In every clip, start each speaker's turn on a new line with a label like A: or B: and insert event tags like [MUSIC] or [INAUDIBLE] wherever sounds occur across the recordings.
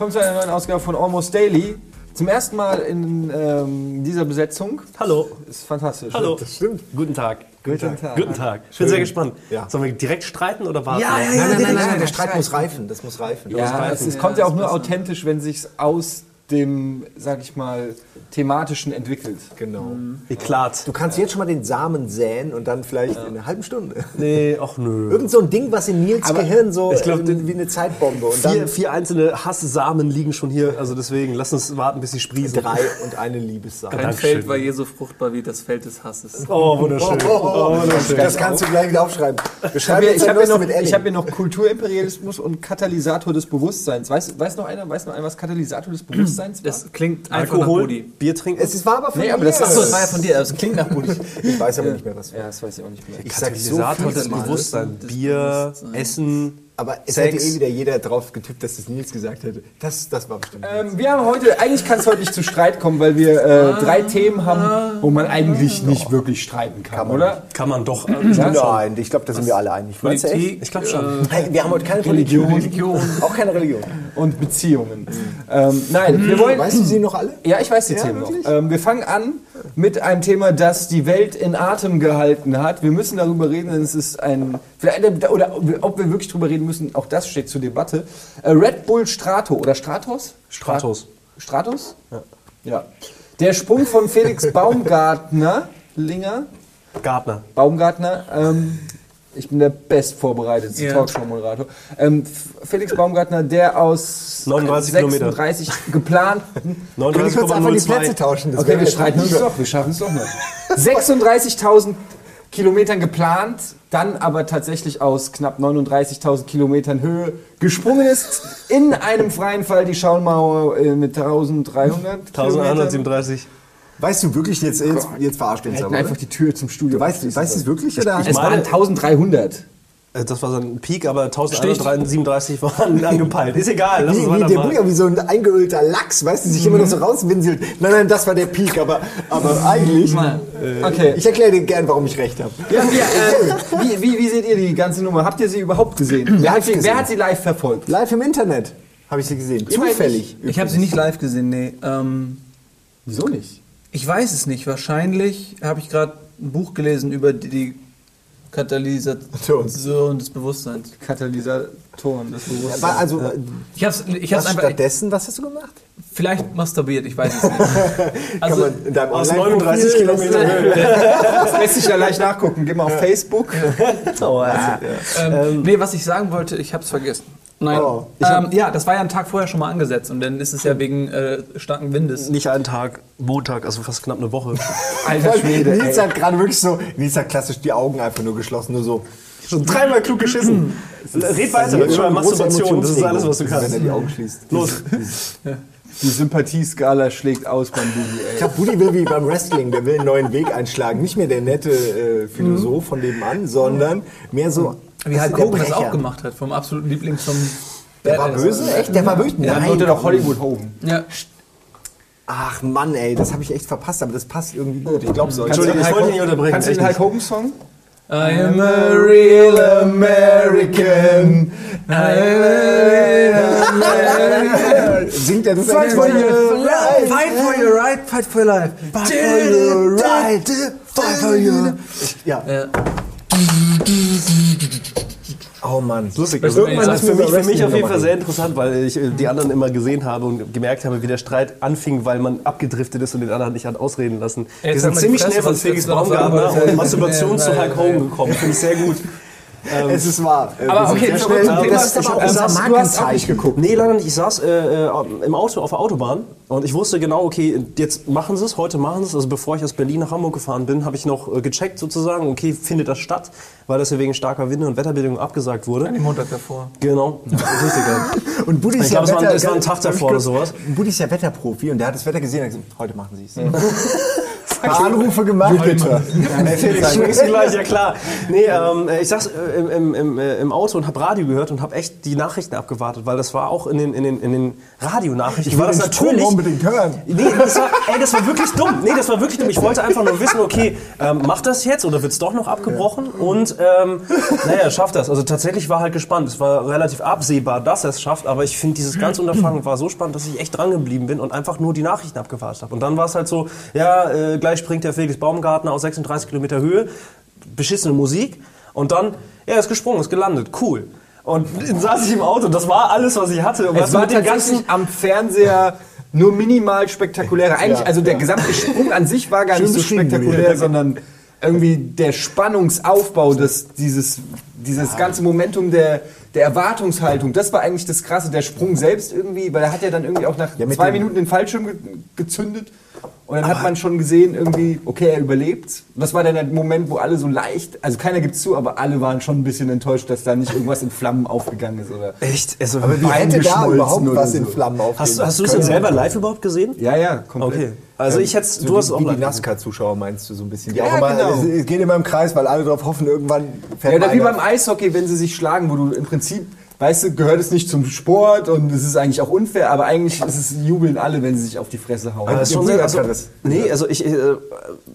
A: Willkommen zu einer neuen Ausgabe von Almost Daily. Zum ersten Mal in ähm, dieser Besetzung.
B: Hallo.
A: Ist fantastisch.
B: Hallo.
C: Das stimmt.
B: Guten Tag.
A: Guten Tag.
B: Guten Tag. Ich bin sehr gespannt.
C: Ja.
B: Sollen wir direkt streiten oder warten?
A: Ja, ja, ja.
C: Nein, nein, nein,
A: direkt
C: nein, der. Streit muss reifen. Das muss reifen.
A: Ja, es, es kommt ja auch nur authentisch, wenn sich aus dem, sag ich mal, thematischen entwickelt.
C: Genau.
B: Eklat.
C: Du kannst jetzt schon mal den Samen säen und dann vielleicht in einer halben Stunde.
B: Nee, [LAUGHS] ach nö.
C: Irgend so ein Ding, was in Nils Gehirn so
B: ich glaub,
C: äh, wie eine Zeitbombe und
B: Vier,
C: dann
B: vier einzelne Hasssamen liegen schon hier, also deswegen lass uns warten, bis sie sprießen.
C: drei und eine Liebessamen.
D: Kein
B: Dankeschön.
D: Feld war je so fruchtbar wie das Feld des Hasses.
B: Oh, wunderschön. Oh, wunderschön.
C: Das kannst du gleich wieder aufschreiben. Wir
A: Ich habe hier, hab noch- ich hab hier noch Kulturimperialismus und Katalysator des Bewusstseins. Weiß, weiß, noch einer, weiß noch einer, was Katalysator des Bewusstseins war?
D: Das klingt einfach nach
B: Alkohol,
D: Budi.
B: Bier trinken.
C: es ist- war aber von
A: Nee, aber das ist-
D: Achso, das war ja von dir, das klingt nach Budi. [LAUGHS]
C: Ich weiß aber nicht mehr, was war.
A: ja, das weiß ich auch nicht mehr.
C: Ich sag so
B: Katalysator
C: viele
B: des
C: Mal.
B: Bewusstseins. Bier, Essen,
C: Aber es
B: Sex.
C: hätte eh wieder jeder drauf getippt, dass das Nils gesagt hätte. Das, das war bestimmt.
A: Ähm, wir haben heute, eigentlich kann es heute nicht zu Streit kommen, weil wir äh, drei Themen haben, wo man eigentlich nicht wirklich streiten kann,
C: man
A: oder?
B: Kann man doch.
C: Nein, ich glaube, da sind wir alle einig. Meinst du echt?
B: Ich glaube schon.
C: Hey, wir haben heute keine
A: Religion.
C: Religion. Auch keine Religion.
A: Und Beziehungen. Ähm, nein, wir wollen.
C: Weißt du sie noch alle?
A: Ja, ich weiß die
C: Ja,
A: Themen noch.
C: wirklich?
A: Ähm, wir fangen an mit einem Thema, das die Welt in Atem gehalten hat. Wir müssen darüber reden, denn es ist ein. vielleicht- Oder ob wir wirklich darüber reden müssen, auch das steht zur Debatte. Äh, Red Bull Strato oder Stratos?
B: Stratos.
A: Stratos? Ja. ja. Der Sprung von Felix Baumgartner, Linger,
B: Gartner.
A: Baumgartner, ähm, ich bin der bestvorbereitete
D: Ja.
A: Talkshow-Moderator. Ähm, Felix Baumgartner, der aus
B: 39
A: 36 geplanten.
C: Können wir kurz einfach die Plätze
B: 39,02.
C: tauschen? Das
A: Okay, wir streiten uns doch, wir schaffen es doch noch. [LAUGHS] 36.000 Kilometern geplant, dann aber tatsächlich aus knapp 39.000 Kilometern Höhe gesprungen ist. In einem freien Fall die Schauenmauer äh, mit 1300 Kilometern.
B: 1137.
C: Weißt du wirklich, jetzt, jetzt, jetzt verarscht uns aber,
A: einfach die Tür zum Studio.
C: Du weißt, weißt du es wirklich, oder?
A: es waren 1300.
B: Äh, Das war sein Peak, aber 1137 [LAUGHS] waren angepeilt. Ist egal, lass
C: Wie,
B: uns
C: wie der. Bruder, wie so ein eingeölter Lachs, weißt du, sich immer noch so rauswinselt. Nein, nein, das war der Peak, aber, aber eigentlich.
A: Okay.
C: Ich erkläre dir gern, warum ich recht habe.
A: Ja, ja, äh, wie, wie, wie seht ihr die ganze Nummer? Habt ihr sie überhaupt gesehen? [CLEARS THROAT] Wer hat sie,
C: gesehen.
A: wer hat sie live verfolgt?
C: Live im Internet habe ich sie gesehen. Zufällig.
D: Ich habe sie nicht live gesehen, nee. Ähm,
A: Wieso nicht?
D: Ich weiß es nicht. Wahrscheinlich habe ich gerade ein Buch gelesen über die, die Katalysation [LAUGHS] des Bewusstseins.
A: Katalysatoren, das Bewusstsein.
C: War also,
D: Ich habe ich hab's
C: was
D: einfach
C: stattdessen, was hast du gemacht?
D: vielleicht masturbiert, ich weiß es nicht. [LAUGHS]
C: Kann
D: Also,
C: man in deinem
B: Aus
C: Online-Profil-
B: 39 Kilometern Höhe. [LAUGHS]
A: Das lässt sich ja leicht nachgucken. Geh mal auf Facebook.
B: Oh, ja.
D: ähm, nee, was ich sagen wollte, ich habe es vergessen. Nein.
C: Oh.
D: ähm, ja, das war ja einen Tag vorher schon mal angesetzt und dann ist es ja wegen äh, starken Windes.
B: Nicht einen Tag, Montag, also fast knapp eine Woche. [LAUGHS]
A: Alter Schwede.
C: Nils hat gerade wirklich so, Nils hat klassisch die Augen einfach nur geschlossen, nur so.
B: Schon dreimal klug geschissen. Red weiter,
C: Also,
B: schon mal
C: große
B: Masturbation, das ist alles, was du kannst.
C: Wenn er die Augen schließt.
B: Los.
A: Die Sympathieskala schlägt aus beim Boogie,
C: Ich
A: ey.
C: glaube, Buddy will wie beim Wrestling, der will einen neuen Weg einschlagen. Nicht mehr der nette äh, Philosoph von nebenan, sondern mehr so.
D: Wie halt
C: der
D: Hogan das auch gemacht hat, vom absoluten Lieblings zum
C: Der war böse? Echt? Der war wirklich.
A: Dann
C: Nein.
A: wurde doch Hollywood Hogan.
D: Ja.
C: Ach Mann, ey, das habe ich echt verpasst, aber das passt irgendwie gut. Ich glaube so.
B: Entschuldigung, ich wollte dich nicht unterbrechen.
A: Kannst du den Hulk. Hogan Song?
D: I am a real American.
C: Singt er das
A: Fight for your
C: right.
D: Fight for your right, fight for your life.
C: Fight for your right. Fight for your... Ja.
D: Ja.
C: Oh Mann.
B: Lustig.
C: Also, irgendwann müssen
B: für, mich, für mich auf jeden Fall sehr interessant, weil ich äh, die anderen immer gesehen habe und gemerkt habe, wie der Streit anfing, weil man abgedriftet ist und den anderen nicht hat ausreden lassen.
D: Jetzt
B: Wir sind ziemlich
D: Fresse,
B: schnell von Felix Baumgartner und Masturbation [LAUGHS] zu Hulk. Hogan gekommen. Finde ich sehr gut.
C: Es ist wahr.
D: Aber okay,
C: sehr
D: zurück
C: schnell-
D: zum Thema.
C: Das ist aber
B: Ich
C: auch
B: hab-
C: unser
B: du hast-
A: auch nicht geguckt.
B: Nee, leider nicht. Ich saß äh, äh, im Auto auf der Autobahn und ich wusste genau, okay, jetzt machen sie es, heute machen sie es. Also bevor ich aus Berlin nach Hamburg gefahren bin, habe ich noch äh, gecheckt sozusagen, okay, findet das statt, weil das ja wegen starker Winde und Wetterbedingungen abgesagt wurde.
D: Den Montag davor.
B: Genau. Das ist richtig, [LAUGHS] ja.
C: Und Buddy ist
B: Ich
C: ja
B: glaube, es war,
C: Wetter-
B: es war ein Tag davor oder sowas.
C: Buddy ist ja Wetterprofi und der hat das Wetter gesehen und hat gesagt, heute machen sie es. [LAUGHS] [LAUGHS] Anrufe gemacht.
A: Jupiter.
B: Schwingst du gleich, ja klar. Nee, ähm, ich saß äh, im, im, im, äh, Auto und habe Radio gehört und habe echt die Nachrichten abgewartet, weil das war auch in den, in den, in den Radionachrichten.
C: Ich
B: war das natürlich.
C: unbedingt hören.
B: Nee, das war, ey, das war wirklich dumm. Nee, das war wirklich dumm. Ich wollte einfach nur wissen, okay, ähm, macht das jetzt oder wird es doch noch abgebrochen? Und ähm, naja, schafft das. Also tatsächlich war halt gespannt. Es war relativ absehbar, dass er es schafft, aber ich finde, dieses ganze Unterfangen war so spannend, dass ich echt dran geblieben bin und einfach nur die Nachrichten abgewartet habe. Und dann war es halt so, ja, äh, gleich springt der Felix Baumgartner aus 36 Kilometer Höhe, beschissene Musik und dann, ja, er ist gesprungen, ist gelandet, cool. Und dann saß ich im Auto, das war alles, was ich hatte. Und
A: Es war tatsächlich am Fernseher nur minimal spektakulärer. Eigentlich,
C: Ja,
A: also der
C: ja.
A: gesamte Sprung an sich war gar
C: Schön
A: nicht so spektakulär, sondern irgendwie der Spannungsaufbau, des, dieses, dieses ganze Momentum der, der Erwartungshaltung, das war eigentlich das Krasse. Der Sprung selbst irgendwie, weil er hat ja dann irgendwie auch nach
C: Ja,
A: zwei Minuten den Fallschirm ge gezündet. Und dann hat man schon gesehen, irgendwie, okay, er überlebt. Das war dann der Moment, wo alle so leicht, also keiner gibt zu, aber alle waren schon ein bisschen enttäuscht, dass da nicht irgendwas in Flammen aufgegangen ist. Oder
B: Echt? Also,
C: Aber wie hätte da überhaupt was
A: so.
C: in Flammen aufgehen?
B: hast, hast du es denn selber live überhaupt gesehen?
A: ja, ja, komplett.
B: Okay. Also ich hätte,
C: So
B: du hast
C: wie,
B: auch
C: wie die. NASCAR-Zuschauer meinst du so ein bisschen. Die
A: Ja,
C: auch immer,
A: genau.
C: es geht immer im Kreis, weil alle darauf hoffen, irgendwann fährt
A: Ja, oder wie beim Eishockey, wenn sie sich schlagen, wo du im Prinzip, weißt du, gehört es nicht zum Sport und es ist eigentlich auch unfair, aber eigentlich ist es, jubeln alle, wenn sie sich auf die Fresse hauen.
B: Das ist schon
C: Bruder
B: sehr, also,
C: das.
B: nee, also ich, äh,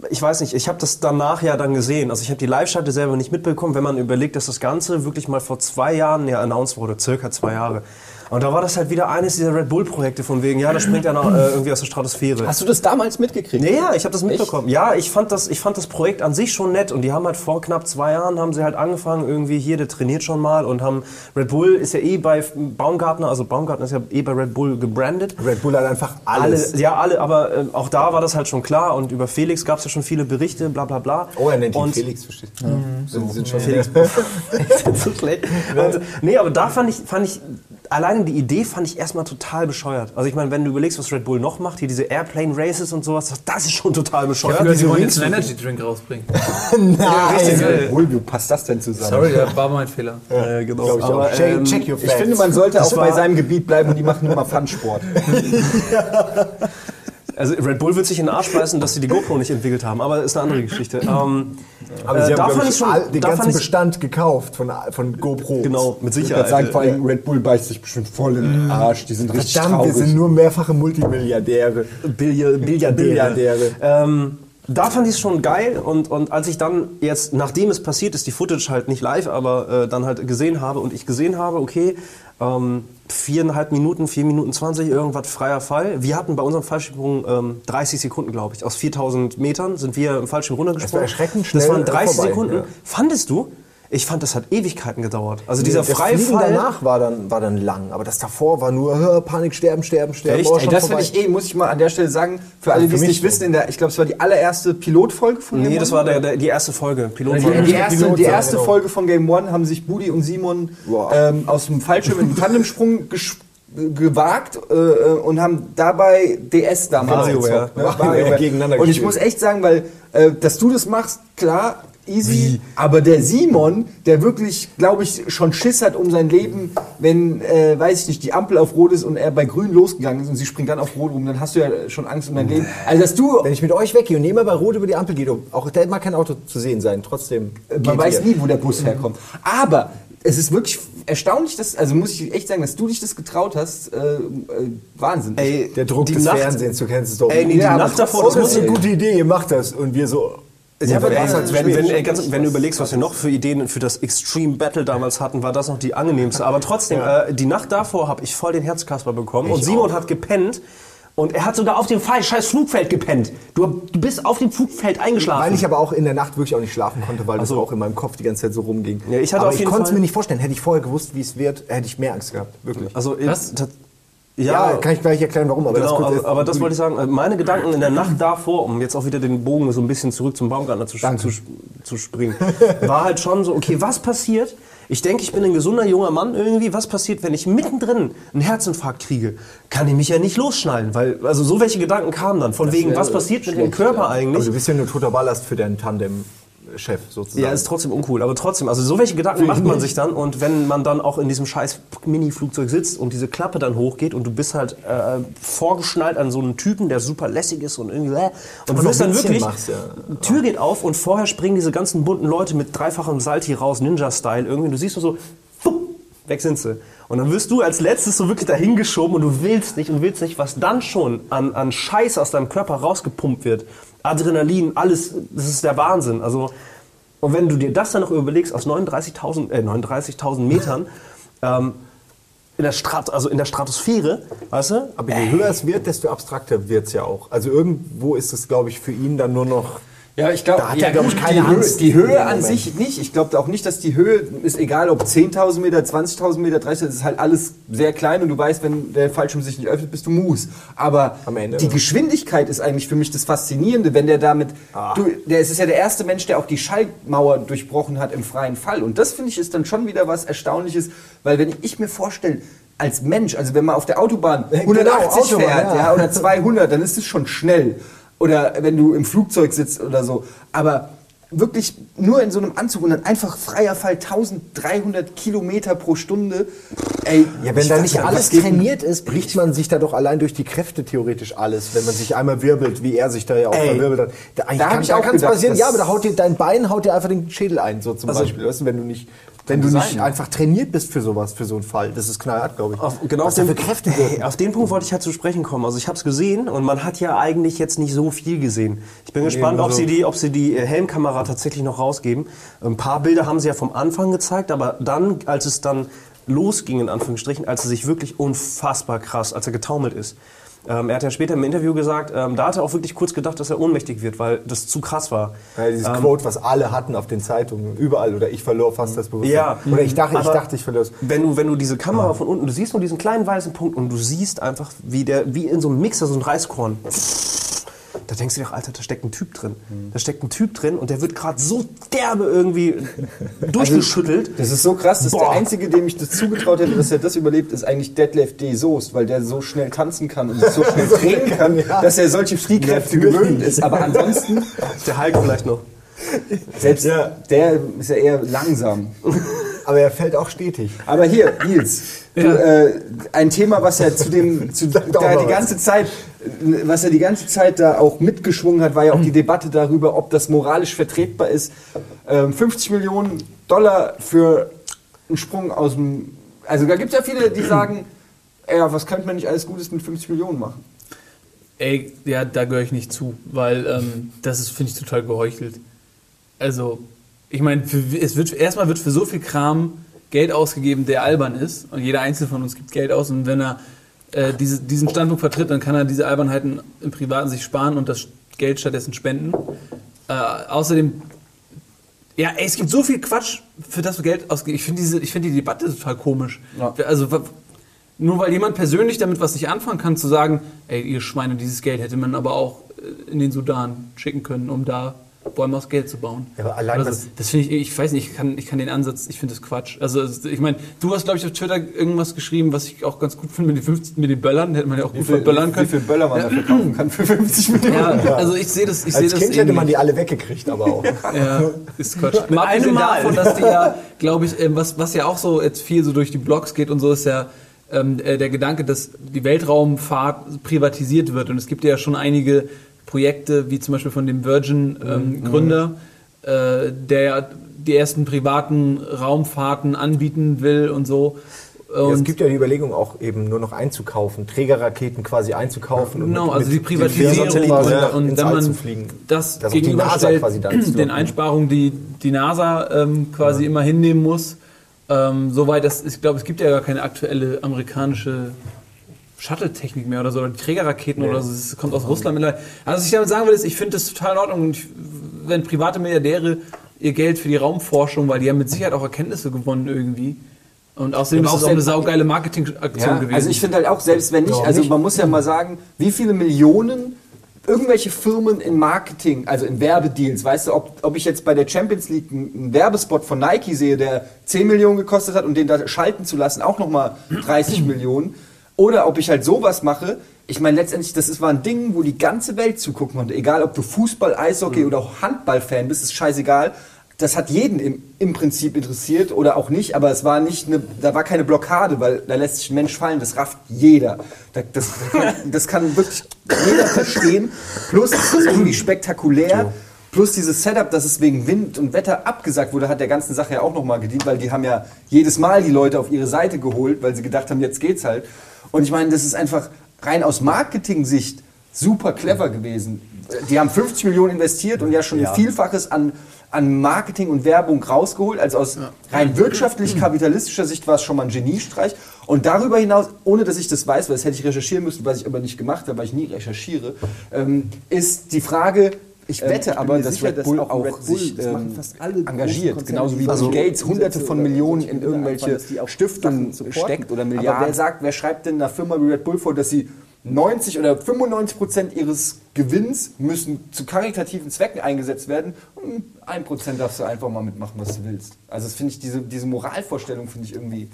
B: ich weiß nicht, ich habe das danach ja dann gesehen. Also ich habe die Live-Schalte selber nicht mitbekommen, wenn man überlegt, dass das Ganze wirklich mal vor zwei Jahren ja announced wurde, circa zwei Jahre. Und da war das halt wieder eines dieser Red Bull-Projekte von wegen, ja, da springt einer äh, irgendwie aus der Stratosphäre.
A: Hast du das damals mitgekriegt?
B: Ja, ja, ich habe das mitbekommen. Ja, ich fand das, ich fand das Projekt an sich schon nett und die haben halt vor knapp zwei Jahren haben sie halt angefangen irgendwie hier, der trainiert schon mal und haben Red Bull ist ja eh bei Baumgartner, also Baumgartner ist ja eh bei Red Bull gebrandet.
C: Red Bull hat einfach alles.
B: Alle, ja, alle, aber äh, auch da war das halt schon klar und über Felix gab es ja schon viele Berichte, bla bla bla.
C: Oh, er nennt ihn Felix, verstehst du? Sind, sind schon
B: Felix. [LAUGHS] so schlecht. [LAUGHS] Und, nee, aber da fand ich, fand ich, alleine die Idee fand ich erstmal total bescheuert. Also ich meine, wenn du überlegst, was Red Bull noch macht, hier diese Airplane Races und sowas, das ist schon total bescheuert.
D: Ja, sie wollen jetzt einen Energy Drink rausbringen. [LAUGHS]
C: Nein.
A: Wohl, wie passt das denn zusammen?
D: Sorry, das war mein Fehler.
B: Äh, genau.
C: Ich.
B: Aber,
C: check,
B: ähm,
C: check your
A: Ich finde, man sollte
B: Das
A: auch bei seinem Gebiet bleiben und die machen immer Fun-Sport. [LAUGHS]
B: Also Red Bull wird sich in den Arsch beißen, dass sie die GoPro nicht entwickelt haben, aber ist eine andere Geschichte. [LAUGHS] Ähm,
C: Aber
B: äh,
C: sie
B: da
C: haben,
B: fand
C: glaub
B: ich schon-
C: all, den
B: da
C: ganzen
B: fand ich-
C: Bestand gekauft von, von GoPro.
B: genau, mit
A: Ich
B: Sicherheit.
A: sagen, vor allem Red Bull beißt sich bestimmt voll in den Arsch. Die sind richtig
C: Verdammt,
A: traurig.
C: wir sind nur mehrfache Multimilliardäre.
B: Billiard, [LAUGHS] Billiardäre.
C: Billiardäre.
B: Ähm, da fand ich es schon geil und, und als ich dann jetzt, nachdem es passiert ist, die Footage halt nicht live, aber äh, dann halt gesehen habe und ich gesehen habe, okay, ähm, viereinhalb Minuten, vier Minuten zwanzig, irgendwas freier Fall. Wir hatten bei unserem Fallschirmsprung ähm, 30 Sekunden, glaube ich. Aus 4000 Metern sind wir im Fallschirm runtergesprungen.
C: Das war erschreckend
B: Das
C: schnell,
B: waren
C: äh,
B: 30
C: vorbei,
B: Sekunden.
C: ja.
B: Fandest du? Ich fand, das hat Ewigkeiten gedauert. Also dieser
C: das
B: freie
C: Fliegen danach war dann, war dann lang, aber das davor war nur hör, Panik, sterben, sterben, sterben.
B: Echt?
C: oh,
A: Ey, das finde ich eh, muss ich mal an der Stelle sagen, für alle,
C: Ja,
A: die
C: für
A: es nicht
C: so.
A: wissen, in der, ich glaube, es war die allererste Pilotfolge von
B: Nee,
A: Game
B: das
A: One.
B: war der, der, die erste Folge.
A: Die,
B: Pilotfolge.
A: die, erste,
C: Pilot
A: die erste
C: genau.
A: Folge von Game One haben sich Budi und Simon
C: Wow.
A: ähm, aus dem Fallschirm in den Tandemsprung gesch- gewagt äh, äh, und haben dabei DS damals
B: WarioWare.
A: gezockt, ne?
C: WarioWare
A: WarioWare.
C: gegeneinander
A: Und ich
C: gespielt.
A: muss echt sagen, weil äh, dass du das machst, klar, easy, aber der Simon, der wirklich, glaube ich, schon Schiss hat um sein Leben, wenn, äh, weiß ich nicht, die Ampel auf Rot ist und er bei Grün losgegangen ist und sie springt dann auf Rot rum, dann hast du ja schon Angst um dein Leben. Also dass du
C: Wenn ich mit euch weggehe und immer bei Rot über die Ampel gehe, auch da mag kein Auto zu sehen sein, trotzdem.
A: Man
C: geht
A: weiß
C: ihr.
A: nie, wo der Bus herkommt. Aber es ist wirklich erstaunlich, dass, also muss ich echt sagen, dass du dich das getraut hast. Äh, äh, Wahnsinn.
B: Ey,
C: Der Druck des
B: Nacht-
C: Fernsehens, du kennst es doch.
B: Ey, nee, die
A: Ja,
B: Nacht davor, das
C: ist eine gute Idee, ihr macht das. Und wir so.
B: Ja, aber
C: das
B: wenn,
C: ist
B: wenn, ey, ganz, wenn du überlegst, was wir noch für Ideen für das Extreme Battle damals hatten, war das noch die angenehmste. Aber trotzdem, äh, die Nacht davor habe ich voll den Herzkasper bekommen und Simon hat gepennt. Und er hat sogar auf dem Fall- scheiß Flugfeld gepennt. Du, du bist auf dem Flugfeld eingeschlafen.
C: Weil ich aber auch in der Nacht wirklich auch nicht schlafen konnte, weil das
B: so.
C: auch in meinem Kopf die ganze Zeit so rumging.
B: Ja, ich hatte
C: aber
B: auf
C: ich konnte es mir nicht vorstellen. Hätte ich vorher gewusst, wie es wird, hätte ich mehr Angst gehabt. Wirklich.
B: also,
D: Was?
B: Das-
C: Ja, kann ich gleich erklären, warum. Aber
B: Genau,
C: das
B: aber, aber das wollte ich sagen. Äh, Meine Gedanken in der Nacht davor, um jetzt auch wieder den Bogen so ein bisschen zurück zum Baumgartner zu, zu, zu springen, [LAUGHS] war halt schon so, okay, was passiert? Ich denke, ich bin ein gesunder junger Mann irgendwie. Was passiert, wenn ich mittendrin einen Herzinfarkt kriege? Kann ich mich ja nicht losschnallen, weil also so welche Gedanken kamen dann von wegen, was passiert mit dem Körper
C: Aber
B: eigentlich?
C: du bist ja nur toter Ballast für dein Tandem. Chef sozusagen.
B: Ja, ist trotzdem uncool. Aber trotzdem, also so welche Gedanken macht man sich dann und wenn man dann auch in diesem scheiß Mini-Flugzeug sitzt und diese Klappe dann hochgeht und du bist halt äh, vorgeschnallt an so einen Typen, der super lässig ist und irgendwie äh, und du wirst dann wirklich,
C: machst, ja.
B: Tür geht auf und vorher springen diese ganzen bunten Leute mit dreifachem Salti raus, Ninja-Style irgendwie. Du siehst nur so, fupp, weg sind sie. Und dann wirst du als letztes so wirklich dahin geschoben und du willst nicht und willst nicht, was dann schon an, an Scheiß aus deinem Körper rausgepumpt wird. Adrenalin, alles, das ist der Wahnsinn. Also, und wenn du dir das dann noch überlegst, aus 39.000 äh, 39.000 Metern, ähm, in der Strat, also in der Stratosphäre, weißt du?
C: Aber je höher es wird, desto abstrakter wird es ja auch. Also irgendwo ist es, glaube ich, für ihn dann nur noch.
A: Ja, ich glaube, ja,
C: glaub
A: die, Höhe, die Höhe an sich nicht. Ich glaube auch nicht, dass die Höhe ist egal, ob 10.000 Meter, 20.000 Meter, 30.000, das ist halt alles sehr klein und du weißt, wenn der Fallschirm sich nicht öffnet, bist du Mus. Aber
C: Ende,
A: die
C: ja.
A: Geschwindigkeit ist eigentlich für mich das Faszinierende, wenn der damit,
C: Ah.
A: du, der es ist ja der erste Mensch, der auch die Schallmauer durchbrochen hat im freien Fall. Und das finde ich ist dann schon wieder was Erstaunliches, weil wenn ich mir vorstelle, als Mensch, also wenn man auf der Autobahn
C: Genau,
A: 180
C: Autobahn,
A: fährt,
C: ja.
A: ja, oder 200, dann ist es schon schnell. Oder wenn du im Flugzeug sitzt oder so. Aber wirklich nur in so einem Anzug und dann einfach freier Fall 1300 Kilometer pro Stunde. Ey,
C: Ja, wenn da nicht alles trainiert ist, bricht man sich da doch allein durch die Kräfte theoretisch alles, wenn man sich einmal wirbelt, wie er sich da ja auch
A: Ey,
C: verwirbelt hat. Da,
A: da
C: kann,
A: gedacht,
C: passieren, ja, aber da haut dir, dein Bein haut dir einfach den Schädel ein, so zum
A: Also,
C: Beispiel. Weißt du, wenn du nicht, wenn du
A: sein,
C: nicht
A: ja.
C: einfach trainiert bist für sowas, für so einen Fall. Das ist knallhart, glaube ich.
B: Auf, genau
C: Was
B: auf den,
C: Kräfte
B: Hey, auf den Punkt wollte ich halt zu sprechen kommen. Also ich habe es gesehen und man hat ja eigentlich jetzt nicht so viel gesehen. Ich bin gespannt,
C: nur
B: ob sie die, ob sie die äh, Helmkamera tatsächlich noch rausgeben. Ein paar Bilder haben sie ja vom Anfang gezeigt, aber dann, als es dann losging in Anführungsstrichen, als er sich wirklich unfassbar krass, als er getaumelt ist. Ähm, er hat ja später im Interview gesagt, ähm, da hat er auch wirklich kurz gedacht, dass er ohnmächtig wird, weil das zu krass war.
C: Ja, dieses Quote, was alle hatten auf den Zeitungen, überall, oder ich verlor fast das Bewusstsein.
B: Ja.
C: Oder ich dachte, ich dachte, ich verlor es.
B: Wenn du, wenn du diese Kamera von unten, du siehst nur diesen kleinen weißen Punkt und du siehst einfach, wie, der, wie in so einem Mixer, so ein Reiskorn. [LAUGHS] Da denkst du dir, Alter, da steckt ein Typ drin. Da steckt ein Typ drin und der wird gerade so derbe irgendwie [LAUGHS] durchgeschüttelt.
A: Das ist so krass, dass
B: Boah.
A: der Einzige, dem ich das zugetraut hätte, dass er das überlebt, ist eigentlich Detlef D. Soest, weil der so schnell tanzen kann und sich so schnell [LAUGHS] drehen kann,
C: Ja.
A: dass er solche Fliehkräfte gewöhnt ist. Aber ansonsten,
B: der Hulk vielleicht noch.
A: selbst
C: Ja.
A: der ist ja eher langsam. [LAUGHS]
C: Aber er fällt auch stetig.
A: Aber hier, Nils, du, äh, ein Thema, was ja zu dem, zu, [LAUGHS] da die
C: was.
A: ganze Zeit, was ja die ganze Zeit da auch mitgeschwungen hat, war ja auch die Debatte darüber, ob das moralisch vertretbar ist. Ähm, 50 Millionen Dollar für einen Sprung aus dem, also da gibt es ja viele, die sagen, ja, was könnte man nicht alles Gutes mit 50 Millionen machen?
D: Ey, ja, da gehöre ich nicht zu, weil ähm, das ist, finde ich, total geheuchelt. Also, ich meine, es wird erstmal wird für so viel Kram Geld ausgegeben, der albern ist. Und jeder Einzelne von uns gibt Geld aus. Und wenn er äh, diese, diesen Standpunkt vertritt, dann kann er diese Albernheiten im Privaten sich sparen und das Geld stattdessen spenden. Äh, außerdem, ja, ey, es gibt so viel Quatsch, für das du Geld ausgibst. Ich finde diese, ich finde die Debatte total komisch.
A: Ja.
D: Also nur weil jemand persönlich damit was nicht anfangen kann, zu sagen, ey, ihr Schweine, dieses Geld hätte man aber auch äh, in den Sudan schicken können, um da Bäume aus Geld zu bauen.
C: Ja, aber allein
D: also,
C: was-
D: das finde ich, ich weiß nicht, ich kann, ich kann den Ansatz, ich finde das Quatsch. Also ich meine, du hast, glaube ich, auf Twitter irgendwas geschrieben, was ich auch ganz gut finde mit den, 50, mit den Böllern, hätte man ja auch gut verböllern
A: wie
D: können.
A: viel Böller man dafür kaufen kann für 50 [LAUGHS] Millionen?
D: Ja, also ich sehe das, ich sehe
C: Als
D: das
C: Kind hätte man die alle weggekriegt, aber auch. [LAUGHS]
D: Ja, ist Quatsch. Mal abgesehen
B: Mal.
D: davon, dass die ja, glaube ich, ähm, was, was ja auch so jetzt viel so durch die Blogs geht und so, ist ja ähm, äh, der Gedanke, dass die Weltraumfahrt privatisiert wird. Und es gibt ja schon einige Projekte, wie zum Beispiel von dem Virgin-Gründer, äh, der ja die ersten privaten Raumfahrten anbieten will und so.
C: Ja, es
D: Und
C: gibt ja die Überlegung, auch eben nur noch einzukaufen, Trägerraketen quasi einzukaufen. und
D: Genau,
C: mit-
D: also die Privatisierung und,
C: ja,
D: und wenn man
C: zu fliegen.
D: das
C: NASA
D: gegenüberstellt den
C: Wirken.
D: Einsparungen, die die NASA ähm, quasi immer hinnehmen muss, ähm, soweit das, ich glaube, es gibt ja gar keine aktuelle amerikanische Shuttle-Technik mehr oder so, oder die Trägerraketen oder so, das kommt aus Russland mittlerweile. Also was ich damit sagen will, ist, ich finde das total in Ordnung, ich, wenn private Milliardäre ihr Geld für die Raumforschung, weil die haben mit Sicherheit auch Erkenntnisse gewonnen irgendwie. Und außerdem
A: Ja,
D: ist das
A: auch
D: eine saugeile Marketingaktion
A: Ja,
D: gewesen.
A: also ich finde halt auch, selbst wenn nicht, also
C: nicht?
A: man muss ja mal sagen, wie viele Millionen irgendwelche Firmen in Marketing, also in Werbedeals, weißt du, ob, ob ich jetzt bei der Champions League einen Werbespot von Nike sehe, der 10 Millionen gekostet hat und den da schalten zu lassen, auch nochmal 30 [CLEARS THROAT] Millionen. Oder ob ich halt sowas mache. Ich meine, letztendlich, das ist, war ein Ding, wo die ganze Welt zugucken konnte. Egal, ob du Fußball, Eishockey
B: Mhm.
A: oder auch Handball-Fan bist, ist scheißegal. Das hat jeden im, im Prinzip interessiert oder auch nicht, aber es war nicht eine, da war keine Blockade, weil da lässt sich ein Mensch fallen, das rafft jeder. Da, das, das, kann, [LAUGHS] das kann wirklich jeder verstehen. Plus, es ist irgendwie spektakulär. Plus dieses Setup, dass es wegen Wind und Wetter abgesagt wurde, hat der ganzen Sache ja auch nochmal gedient, weil die haben ja jedes Mal die Leute auf ihre Seite geholt, weil sie gedacht haben, jetzt geht's halt. Und ich meine, das ist einfach rein aus Marketing-Sicht super clever gewesen. Die haben 50 Millionen investiert und ja schon ein Vielfaches an, an Marketing und Werbung rausgeholt. Also aus rein wirtschaftlich-kapitalistischer Sicht war es schon mal ein Geniestreich. Und darüber hinaus, ohne dass ich das weiß, weil das hätte ich recherchieren müssen, was ich aber nicht gemacht habe, weil ich nie recherchiere, ähm, ist die Frage, ich
C: Ähm,
A: wette
C: ich
A: aber, dass
C: sicher,
A: Red
C: dass
A: Bull
C: auch
A: auch,
C: Red Bull,
A: sich
C: das machen
A: ähm,
C: fast alle großen
A: engagiert. Genauso wie
C: die
A: Bill
C: so
A: Gates hunderte von Millionen in irgendwelche
C: dass
A: Stiftungen steckt oder
C: Aber
A: Milliarden.
C: wer
A: sagt, wer schreibt denn einer Firma wie Red Bull vor, dass sie 90 oder 95 Prozent ihres Gewinns müssen zu karitativen Zwecken eingesetzt werden und ein Prozent darfst du einfach mal mitmachen, was du willst. Also das finde ich, diese, diese Moralvorstellung finde ich irgendwie,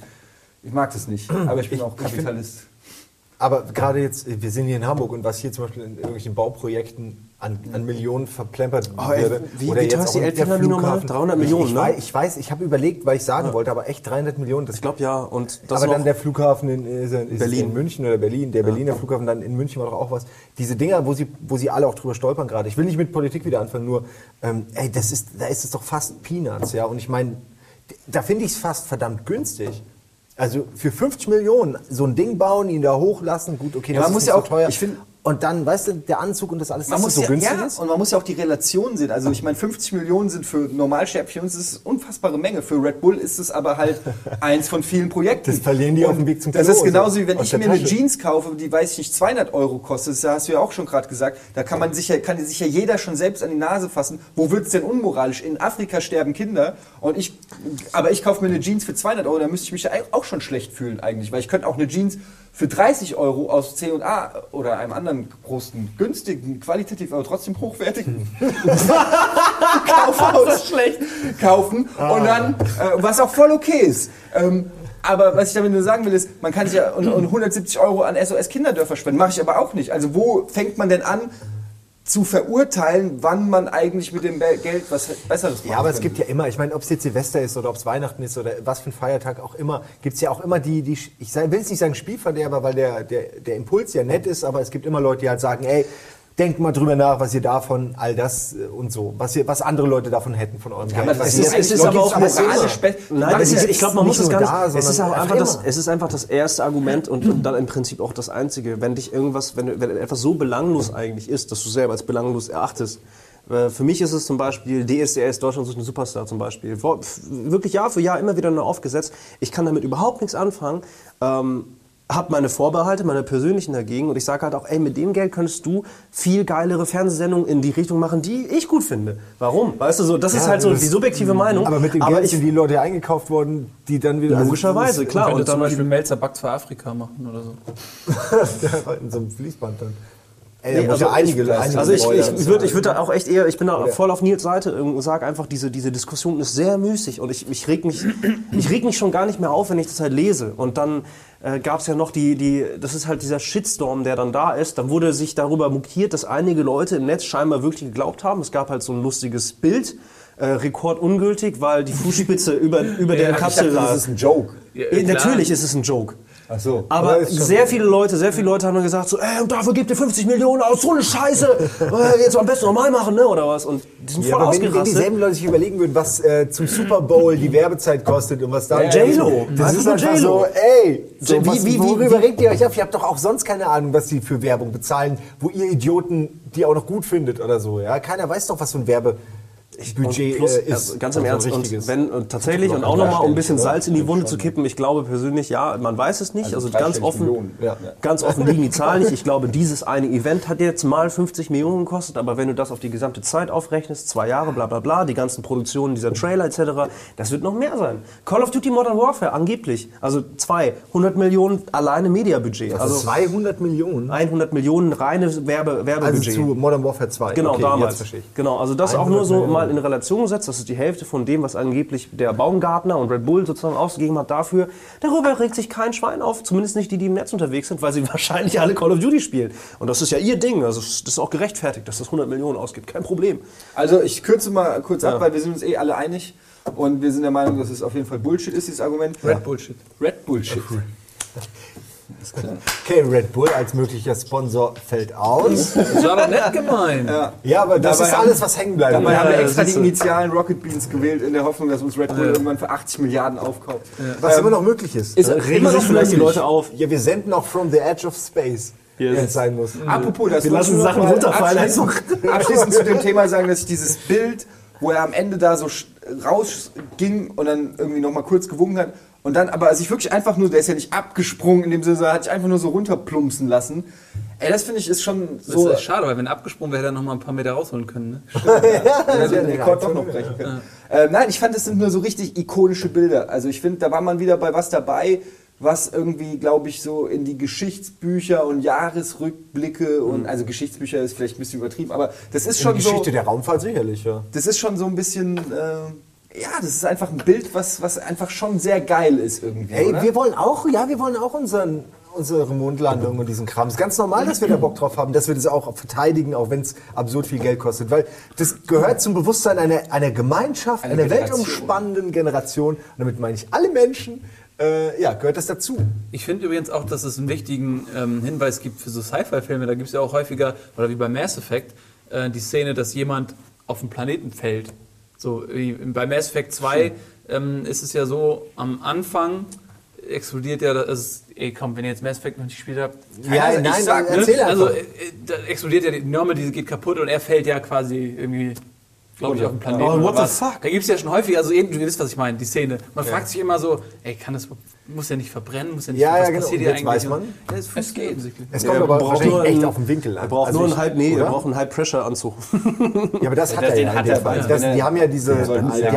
A: ich mag das nicht, aber ich bin auch Kapitalist.
C: Aber gerade jetzt, wir sind hier in Hamburg und was hier zum Beispiel in irgendwelchen Bauprojekten an, an Millionen verplempert
B: Oh, ey,
C: würde.
B: wie-
C: oder
B: wie
C: jetzt auch
B: die
C: der
B: Elbphilharmonie nochmal?
C: Flughafen.
B: 300
C: ich,
B: Millionen,
C: ich,
B: ne?
C: weiß, ich weiß, ich habe überlegt, weil ich sagen wollte, aber echt 300 Millionen. Das
B: Ich glaube ja. Und das
C: aber dann der Flughafen in, ist, ist
B: Berlin.
C: in München oder Berlin, der Berliner Flughafen, dann in München war doch auch was. Diese Dinger, wo sie, wo sie alle auch drüber stolpern gerade. Ich will nicht mit Politik wieder anfangen, nur, ähm, ey, das ist, da ist es doch fast Peanuts, ja. Und ich meine, da finde ich es fast verdammt günstig. Also für 50 Millionen so ein Ding bauen, ihn da hochlassen, gut, okay,
A: Ja,
C: das
A: man
C: ist
A: muss ja
C: so
A: auch-
C: teuer.
A: ich find-
C: und dann, weißt du, der Anzug und das alles,
A: Man
C: dass
A: muss
C: so
A: ja,
C: günstig
A: ja,
C: ist.
A: und man muss ja auch die Relation sehen. Also ich meine, 50 Millionen sind für Normalsterbliche uns ist eine unfassbare Menge. Für Red Bull ist es aber halt [LAUGHS] eins von vielen Projekten.
C: Das verlieren die
A: Und
C: auf dem Weg zum
A: Das ist genauso
C: so
A: wie wenn ich mir eine. Jeans kaufe, die weiß ich nicht 200 Euro kostet. Das hast du ja auch schon gerade gesagt. Da kann man sich ja, kann sich ja jeder schon selbst an die Nase fassen. Wo wird's denn unmoralisch? In Afrika sterben Kinder und ich, aber ich kaufe mir eine Jeans für 200 Euro. Da müsste ich mich ja auch schon schlecht fühlen eigentlich, weil ich könnte auch eine Jeans für 30 Euro aus C&A oder einem anderen großen, günstigen, qualitativ, aber trotzdem hochwertigen [LAUGHS] Kaufhaus schlecht kaufen und dann, äh, was auch voll okay ist. Ähm, aber was ich damit nur sagen will, ist, man kann sich ja und, und 170 Euro an SOS Kinderdörfer spenden. Mache ich aber auch nicht. Also wo fängt man denn an zu verurteilen, wann man eigentlich mit dem Geld was Besseres macht?
C: Ja, aber es gibt ja immer, ich meine, ob es jetzt Silvester ist oder ob es Weihnachten ist oder was für ein Feiertag auch immer, gibt es ja auch immer die, die ich will jetzt nicht sagen Spielverderber, weil der, der, der Impuls ja nett ist, aber es gibt immer Leute, die halt sagen, ey, denkt mal drüber nach, was ihr davon, all das äh, und so, was, ihr, was andere Leute davon hätten von eurem Geld.
A: aber
C: was
A: es ist- es ist aber auch moralisch
B: Nein, ist,
C: gibt's
B: ich glaube, man muss es
C: nur
B: gar nicht.
C: da,
B: es, ist auch einfach das, es ist einfach das erste Argument und, und dann im Prinzip auch das einzige. Wenn dich irgendwas, wenn, wenn etwas so belanglos eigentlich ist, dass du selber als belanglos erachtest. Für mich ist es zum Beispiel DSDS, Deutschland sucht einen Superstar zum Beispiel. Wirklich Jahr für Jahr immer wieder neu aufgesetzt. Ich kann damit überhaupt nichts anfangen. Ähm, hab meine Vorbehalte, meine persönlichen dagegen und ich sage halt auch, ey, mit dem Geld könntest du viel geilere Fernsehsendungen in die Richtung machen, die ich gut finde. Warum? Weißt du so, das ist
C: Ja,
B: halt so die subjektive Meinung.
C: Aber mit dem
B: Aber
C: Geld
B: ich,
C: sind die Leute eingekauft worden, die dann wieder...
B: Logischerweise, klar.
D: Könnte
B: Und
D: zum
B: dann,
D: Beispiel Melzer Backt für Afrika machen oder so. [LAUGHS]
C: Also, in so einem Fließband dann. Ey, da
B: Nee,
C: muss
B: also
C: ja einige,
B: ich,
C: einige
B: also ich,
C: Leute-
B: ich, ich würde ich würd da auch echt eher, ich bin da voll auf Nils Seite und sage einfach, diese, diese Diskussion ist sehr müßig und ich, ich, reg mich, [CLEARS THROAT] ich reg mich schon gar nicht mehr auf, wenn ich das halt lese. Und dann äh, gab es ja noch die, die, das ist halt dieser Shitstorm, der dann da ist. Dann wurde sich darüber mokiert, dass einige Leute im Netz scheinbar wirklich geglaubt haben. Es gab halt so ein lustiges Bild. Äh, Rekord ungültig, weil die Fußspitze [LAUGHS] über, über der
A: ich
B: Kapsel
A: dachte,
B: lag.
A: das ist ein Joke.
D: Ja,
B: Ja, natürlich ist es ein Joke.
A: Ach so.
B: Aber sehr viele Leute, sehr viele Leute haben dann gesagt so, ey, und dafür gebt ihr 50 Millionen aus, so eine Scheiße, [LAUGHS] äh, jetzt am besten normal machen, ne, oder was? Und die sind
C: Ja,
B: voll
C: aber wenn, wenn
B: ausgerastet.
C: dieselben Leute sich überlegen würden, was äh, zum Super Bowl die Werbezeit kostet und was da...
B: Ja, J-Lo.
C: Das ist einfach so, ey, so,
B: Wie-
C: was,
B: wie-
C: worüber
B: wie-
C: regt ihr euch auf? Ihr habt doch auch sonst keine Ahnung, was die für Werbung bezahlen, wo ihr Idioten die auch noch gut findet oder so. Ja? Keiner weiß doch, was für ein Werbebudget
B: Und plus,
C: äh, ist.
B: also ganz im
C: Also
B: Ernst, und wenn und tatsächlich und auch nochmal, um ein bisschen Salz in die Wunde zu kippen, ich glaube persönlich, ja, man weiß es nicht,
A: Also
B: also, ganz offen,
A: ja.
B: ganz offen liegen die Zahlen nicht. Ich glaube, dieses eine Event hat jetzt mal 50 Millionen gekostet, aber wenn du das auf die gesamte Zeit aufrechnest, zwei Jahre, bla bla bla, die ganzen Produktionen dieser Trailer etc., das wird noch mehr sein. Call of Duty Modern Warfare, angeblich, also zwei, 100 Millionen alleine Mediabudget,
C: also
B: also
C: 200 Millionen.
B: 100 Millionen reine Werbe,
C: Also
B: Werbebudget.
C: zu Modern Warfare 2.
B: Genau,
C: okay,
B: damals.
C: Ich.
B: Genau, also das auch
C: 100
B: nur so. Mal in Relation gesetzt, das ist die Hälfte von dem, was angeblich der Baumgartner und Red Bull sozusagen ausgegeben hat dafür. Darüber regt sich kein Schwein auf, zumindest nicht die, die im Netz unterwegs sind, weil sie wahrscheinlich alle Call of Duty spielen. Und das ist ja ihr Ding, also das ist auch gerechtfertigt, dass das 100 Millionen ausgibt, kein Problem.
A: Also ich kürze mal kurz ab, weil wir sind uns eh alle einig und wir sind der Meinung, dass es auf jeden Fall Bullshit ist, dieses Argument.
D: Red Bullshit.
A: Red Bullshit.
C: Okay, Red Bull als möglicher Sponsor fällt aus.
D: Das war doch nett gemeint.
C: Ja, aber das
A: Dabei
C: ist alles, was hängen bleibt.
A: Dabei haben wir
D: Ja,
A: extra die. Initialen Rocket Beans gewählt, in der Hoffnung, dass uns Red Bull
D: Ja.
A: irgendwann für 80 Milliarden aufkauft.
C: Was immer noch möglich ist.
A: Ist
B: Regen
A: immer
B: sich vielleicht die. Leute auf.
C: Ja, wir senden auch from the edge of space,
B: Yes.
C: wenn es sein muss.
A: Apropos, das
B: Wir lassen Sachen runterfallen,
A: Abschließend, [LAUGHS] abschließend zu dem Thema sagen, dass ich dieses Bild, wo er am Ende da so rausging und dann irgendwie noch mal kurz gewunken hat und dann aber sich wirklich einfach nur, der ist ja nicht abgesprungen in dem Sinne, sondern hat sich einfach nur so runterplumpsen lassen. Ey, das finde ich ist schon
D: Das
A: so.
D: ist schade, weil wenn er abgesprungen wäre, hätte er noch mal ein paar Meter rausholen können. Ne? [LAUGHS]
A: Dann hätte er den Rekord doch noch brechen können. Äh, nein, ich fand, das sind nur so richtig ikonische Bilder. Also ich finde, da war man wieder bei was dabei, was irgendwie, glaube ich, so in die Geschichtsbücher und Jahresrückblicke und also Geschichtsbücher ist vielleicht ein bisschen übertrieben, aber das ist
C: Die
A: schon
C: Geschichte
A: so.
C: der Raumfahrt sicherlich, ja.
A: Das ist schon so ein bisschen. Äh, ja, das ist einfach ein Bild, was, was einfach schon sehr geil ist irgendwie.
C: Ey,
A: oder?
C: wir wollen auch, ja, wir wollen auch unseren, unsere Mondlandung und diesen Kram. Es ist ganz normal, dass wir da Bock drauf haben, dass wir das auch verteidigen, auch wenn es absurd viel Geld kostet. Weil das gehört zum Bewusstsein einer, einer Gemeinschaft,
A: Eine
C: einer
A: Generation.
C: weltumspannenden Generation. Und damit meine ich alle Menschen. Äh, ja, gehört das dazu.
D: Ich finde übrigens auch, dass es einen wichtigen ähm, Hinweis gibt für so Sci-Fi-Filme. Da gibt es ja auch häufiger, oder wie bei Mass Effect, äh, die Szene, dass jemand auf den Planeten fällt. So, bei Mass Effect 2 ähm, ist es ja so, am Anfang explodiert ja, das, ey komm, wenn ihr jetzt Mass Effect noch nicht gespielt habt,
C: Ja,
A: ich
C: nein,
A: sag,
C: nein,
A: ne,
C: erzähl einfach.
D: also äh, da explodiert ja die Normal, die geht kaputt und er fällt ja quasi irgendwie, glaube ich, auf den Planeten.
B: Oh, what the fuck?
D: Da gibt es ja schon häufig, also eben, du wisst, was ich meine, die Szene. Man fragt sich immer so, ey, kann das, muss ja nicht verbrennen, muss ja nicht,
C: Ja,
D: was
C: ja, genau.
D: passiert
C: jetzt weiß man.
D: Ja, es funktioniert offensichtlich.
C: Es
B: Ja,
C: kommt
B: er
C: aber
B: braucht
C: wahrscheinlich
B: nur
C: echt
B: einen-
C: auf den Winkel an.
B: Er braucht
C: Also
B: nur einen Halb, nee, er braucht einen High-Pressure-Anzug.
C: Ja, aber das hat
A: das-
C: er
A: den
C: ja.
A: hat er,
C: Fall.
A: ja.
C: Das, die haben ja diese, die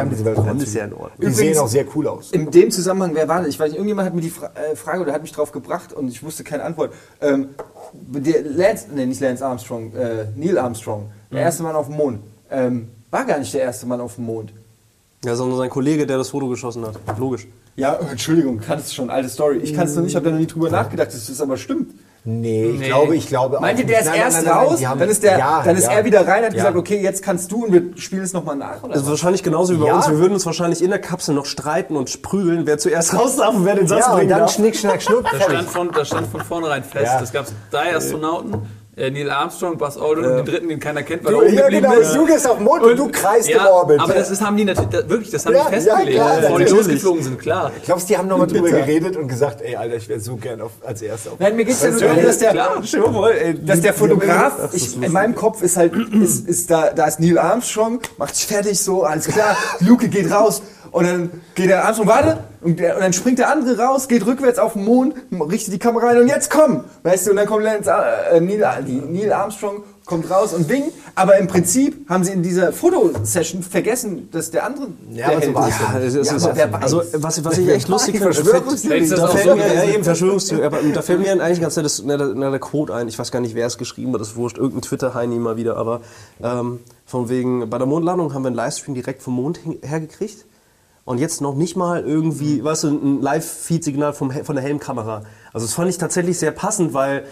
C: haben diese Welt
B: Dann ist ja in Ordnung.
C: Die sehen auch sehr cool aus.
A: In dem Zusammenhang, wer war das? Ich weiß nicht, irgendjemand hat mir die Fra äh, Frage oder hat mich drauf gebracht und ich wusste keine Antwort. Ähm, der Lance, nee, nicht Lance Armstrong, äh, Neil Armstrong, der erste Mann auf dem Mond, ähm, war gar nicht der erste Mann auf dem Mond.
B: Ja, sondern sein Kollege, der das Foto geschossen hat. Logisch.
A: Ja, Entschuldigung, kannst du schon, alte Story. Ich kann es noch nicht, habe da noch nie drüber nachgedacht, dass das aber stimmt.
C: Nee, ich
D: Nee.
C: glaube, ich glaube
A: Meint ihr, der ist
C: Nein,
A: erst
C: nein, nein,
A: raus,
C: haben-
A: dann ist, der,
C: Ja,
A: dann ist
C: ja.
A: er wieder rein, hat
C: Ja.
A: gesagt, okay, jetzt kannst du und wir spielen es nochmal nach. Oder
B: Das ist wahrscheinlich genauso wie bei
C: Ja.
B: uns. Wir würden uns wahrscheinlich in der Kapsel noch streiten und sprügeln, wer zuerst [LAUGHS] raus darf und wer den Satz
C: Ja, und
B: bringen
C: dann
B: darf.
C: schnick, schnack, schnuck,
D: Da stand, von, da stand von vornherein fest,
C: Ja.
D: es gab drei Astronauten, äh, Neil Armstrong, Buzz Aldrin und den dritten, den keiner kennt, weil
C: Du,
D: er oben
C: ja,
D: geblieben
C: genau,
D: ist.
C: du gehst auf den Mond und, du kreist
D: ja,
C: im Orbit.
D: aber das ist, haben die natürlich, da, wirklich, das haben
C: Ja,
D: die
C: ja,
D: festgelegt,
C: klar,
D: bevor die losgeflogen sind, klar.
C: Glaubst du, die haben nochmal drüber geredet und gesagt, ey, Alter, ich wäre so gern auf, als Erster auf
A: Nein, mir geht es ja nur darum, dass der,
D: Klar.
A: Dass der Fotograf, ich, in meinem Kopf ist halt, ist, ist da, da ist Neil Armstrong, macht sich fertig so, alles klar, Luke geht raus und dann geht der Armstrong, warte, und, der, und dann springt der andere raus, geht rückwärts auf den Mond, richtet die Kamera rein und jetzt komm, weißt du, und dann kommt Lance, äh, Neil, Neil Armstrong, kommt raus und winkt, aber im Prinzip haben sie in dieser Fotosession vergessen, dass der andere
C: Ja,
A: der
C: aber so ja.
B: es
A: Ja, aber wer weiß.
B: also was, was ich echt lustig finde,
C: Verschwörungstheorie.
B: Da fällt
D: so
B: mir ja, eben Verschwörungstheorie, aber da fällt mir eigentlich ganz nett das, na, na, der Quote ein. Ich weiß gar nicht, wer es geschrieben hat, das ist wurscht, irgendein Twitter-Heini mal wieder, aber ähm, von wegen, bei der Mondlandung haben wir einen Livestream direkt vom Mond hergekriegt. Und jetzt noch nicht mal irgendwie,
C: Mhm.
B: weißt du, ein Live-Feed-Signal von der Helmkamera. Also das fand ich tatsächlich sehr passend, weil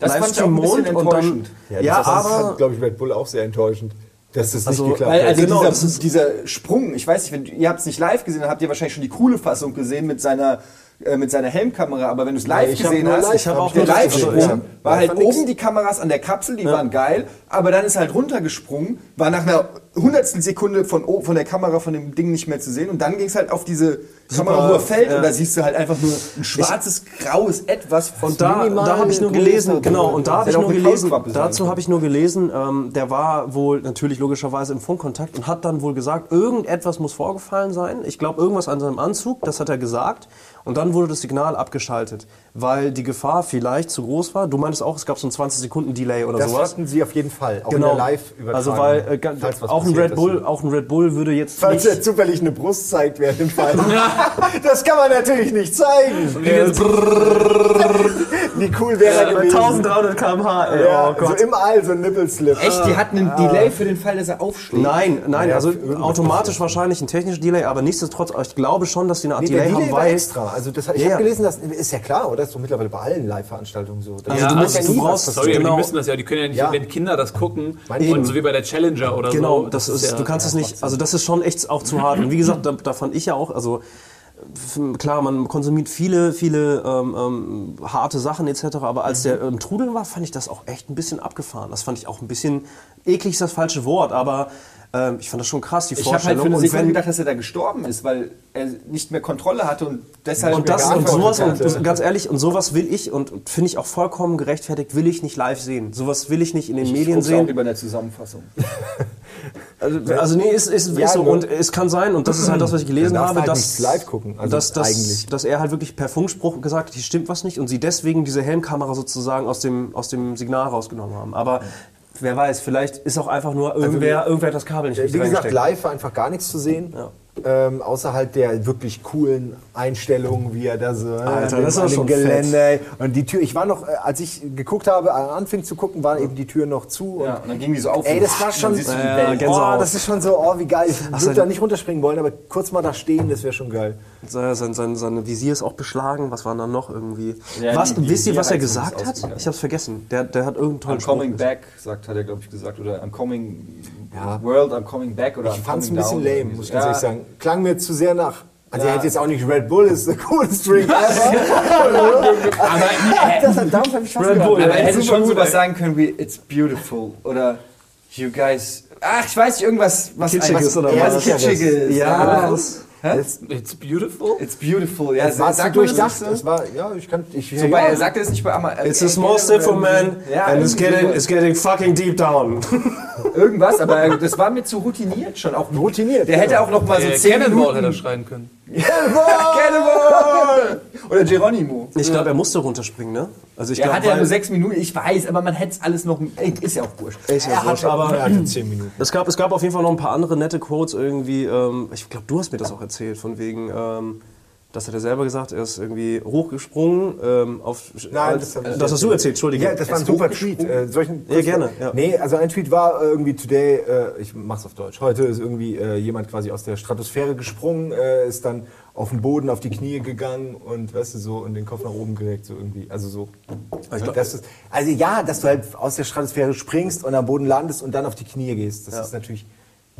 A: Das fand ich auch ein bisschen
B: und dann,
A: enttäuschend.
B: ja,
C: Ja, das
B: aber
C: glaube ich, Red Bull auch sehr enttäuschend, dass das
B: Also,
C: nicht geklappt
A: Weil
C: hat.
A: also
B: Genau, das
A: dieser, dieser Sprung, ich weiß nicht, wenn, ihr habt es nicht live gesehen, dann habt ihr wahrscheinlich schon die coole Fassung gesehen mit seiner äh, mit seiner Helmkamera, aber wenn du es live
C: ich
A: gesehen hast,
C: live- ich hab auch
A: der Live-Sprung
C: ja.
A: war
C: Ja,
A: halt
C: nix.
A: oben die Kameras an der Kapsel, die waren geil, aber dann ist halt runtergesprungen, war nach einer hundertstel Sekunde von, von der Kamera von dem Ding nicht mehr zu sehen und dann ging es halt auf diese Kamera, wo er fällt und da siehst du halt einfach nur ein schwarzes, graues Etwas
B: Und da, da habe ich nur gelesen, genau, und da habe ich
A: auch
B: nur
A: eine
B: gelesen, dazu habe ich nur gelesen, der war wohl natürlich logischerweise im Funkkontakt und hat dann wohl gesagt, irgendetwas muss vorgefallen sein. Ich glaube, irgendwas an seinem Anzug, das hat er gesagt. und dann wurde das Signal abgeschaltet, weil die Gefahr vielleicht zu groß war. Du meintest auch, es gab so einen 20 Sekunden Delay oder
C: Das
B: sowas.
C: hatten sie auf jeden Fall, auch
B: Genau.
C: in der Live-Übertragung.
B: Also weil äh, auch ein Red Bull,
C: ist.
B: auch ein Red Bull würde jetzt
C: Falls
B: nicht
C: er zufällig eine Brust zeigt während dem Fall. [LAUGHS] das kann man natürlich nicht zeigen. Wie cool wäre er gewesen.
B: 1300 km/h. Ey,
C: Ja,
B: oh Gott.
C: so im All so ein Nippelslip.
A: Echt, die hatten einen Delay für den Fall, dass er aufschlägt.
B: Nein, nein,
C: Ja,
B: also automatisch wahrscheinlich ein technischer Delay, aber nichtsdestotrotz, ich glaube schon, dass die eine Art
C: Nee, der
B: Delay
C: Delay
B: haben,
C: war
B: weil
C: extra. Also das, ich
B: Ja,
C: habe
B: ja.
C: gelesen, das ist ja klar, oder? Das ist doch mittlerweile bei allen Live-Veranstaltungen so. Das
B: Also
C: ist-
B: du
C: muss
B: musst-
C: ja
B: du
C: nie
B: brauchst-
C: was
D: Sorry, aber
B: Genau.
D: die müssen das ja, die können ja nicht,
C: Ja.
D: wenn Kinder das gucken, und so wie bei der Challenger oder
B: Genau,
D: so.
B: das ist,
D: ja,
B: du kannst es nicht, also das ist schon echt auch zu hart. Und wie gesagt, da, da fand ich ja auch, also klar, man konsumiert viele, viele ähm, ähm, harte Sachen etc., aber als der ähm, Trudeln war, fand ich das auch echt ein bisschen abgefahren. Das fand ich auch ein bisschen, eklig ist das falsche Wort, aber ähm, ich fand das schon krass, die
A: Ich habe halt
B: Vorstellung.
A: für eine
B: und
A: Sekunde
B: wenn-
A: gedacht, dass er da gestorben ist, weil er nicht mehr Kontrolle hatte und deshalb
B: und das und sowas und ganz ehrlich und sowas will ich und finde ich auch vollkommen gerechtfertigt will ich nicht live sehen sowas will ich nicht in den
A: ich
B: Medien
A: guck's auch
B: sehen
A: über eine Zusammenfassung. [LAUGHS]
B: Also, also nee, ist, ist,
C: Ja,
B: ist so. Und es kann sein, und das ist halt das, was ich gelesen
C: darfst
B: habe,
C: halt
B: dass,
C: live gucken, also
B: dass, dass,
C: eigentlich.
B: dass er halt wirklich per Funkspruch gesagt hat, hier stimmt was nicht und sie deswegen diese Helmkamera sozusagen aus dem, aus dem Signal rausgenommen haben. Aber wer weiß, vielleicht ist auch einfach nur irgendwer, irgendwer hat das Kabel nicht
C: Wie gesagt, live war einfach gar nichts zu sehen.
B: Ja.
C: Ähm, außer halt der wirklich coolen Einstellungen, wie er da so äh,
B: Alter,
C: an
B: das
C: dem
B: schon
C: Gelände. ey. Und die Tür, ich war noch, äh, als ich geguckt habe, äh, anfing zu gucken, war eben die Tür noch zu.
A: Ja,
C: Und
A: und dann ging die so auf.
C: Ey, das war schon.
A: dann siehst du die
B: Ja,
A: Welt.
B: Gänsehaut.
C: Oh, das ist schon so, oh, wie geil. Ich würde da nicht runterspringen wollen, aber kurz mal da stehen, das wäre schon geil.
B: Sein, sein, sein, sein Visier ist auch beschlagen. Was war dann noch irgendwie?
A: Ja,
B: was,
A: die- die-
B: wisst ihr, was er gesagt hat? Ich hab's vergessen. Der, der hat irgendeinen tollen
A: I'm
B: Spruch.
A: coming back, sagt, hat er, glaube ich, gesagt. Oder I'm coming
C: Ja.
A: world, I'm coming back. Oder
C: Ich
A: I'm
C: fand es ein bisschen
A: down,
C: lame, muss ich ganz
A: Ja.
C: ehrlich sagen. Klang mir zu sehr nach. Also
A: Ja.
C: er hat jetzt auch nicht Red Bull, ist der coolste Drink ever. [LAUGHS]
A: Aber, [LAUGHS]
C: das hat damals hab ich Spaß
B: Red
C: gehabt.
B: Bull,
A: aber er hätte schon
C: gut,
A: sowas sagen können wie It's beautiful. Oder You guys. Ach, ich weiß nicht, irgendwas, was
B: Kitschiges
A: was,
B: oder
A: ja,
B: was?
A: was Kitschiges.
B: Ja, das-
C: Das,
D: It's beautiful.
A: It's beautiful. Ja,
C: das war
A: das
C: durchdacht.
A: nicht
C: Das war, ja, ich kann, ich,
A: So,
C: ja.
A: er sagte es nicht bei Amma.
B: It's a small step for man
A: Ja,
B: and it's getting, it's getting fucking deep down. [LAUGHS]
A: Irgendwas, aber das war mir zu routiniert schon. Auch
C: Routiniert,
A: Der hätte
C: ja.
A: auch noch mal so
D: Der
A: 10
D: Cannonball hätte er
A: Minuten.
D: schreien können. [LAUGHS]
A: Cannonball! [LAUGHS] Oder Geronimo.
B: Ich glaube, er musste runterspringen, ne? Also ich
A: Der
B: glaube,
A: hatte ja nur 6 Minuten, ich weiß, aber man hätte es alles noch. Ey, Ist ja auch wurscht.
B: Ist ja
C: Er
B: wurscht, aber
C: er hatte 10 Minuten.
B: es gab, es gab auf jeden Fall noch ein paar andere nette Quotes irgendwie. Ähm, ich glaube, du hast mir das auch erzählt, von wegen, ähm, das hat er selber gesagt, er ist irgendwie hochgesprungen ähm, auf.
C: Nein, das ich
B: das hast du erzählt, Entschuldige.
C: Ja, das war ein super Tweet. Äh, solchen,
B: Ja, gerne, ja.
C: Nee, also ein Tweet war irgendwie today, äh, ich mach's auf Deutsch. Heute ist irgendwie äh, jemand quasi aus der Stratosphäre gesprungen, äh, ist dann auf den Boden, auf die Knie gegangen und weißt du so und den Kopf nach oben gelegt, so irgendwie. Also so.
B: Glaub-
C: das also ja, dass du halt aus der Stratosphäre springst und am Boden landest und dann auf die Knie gehst. Das
B: Ja.
C: ist natürlich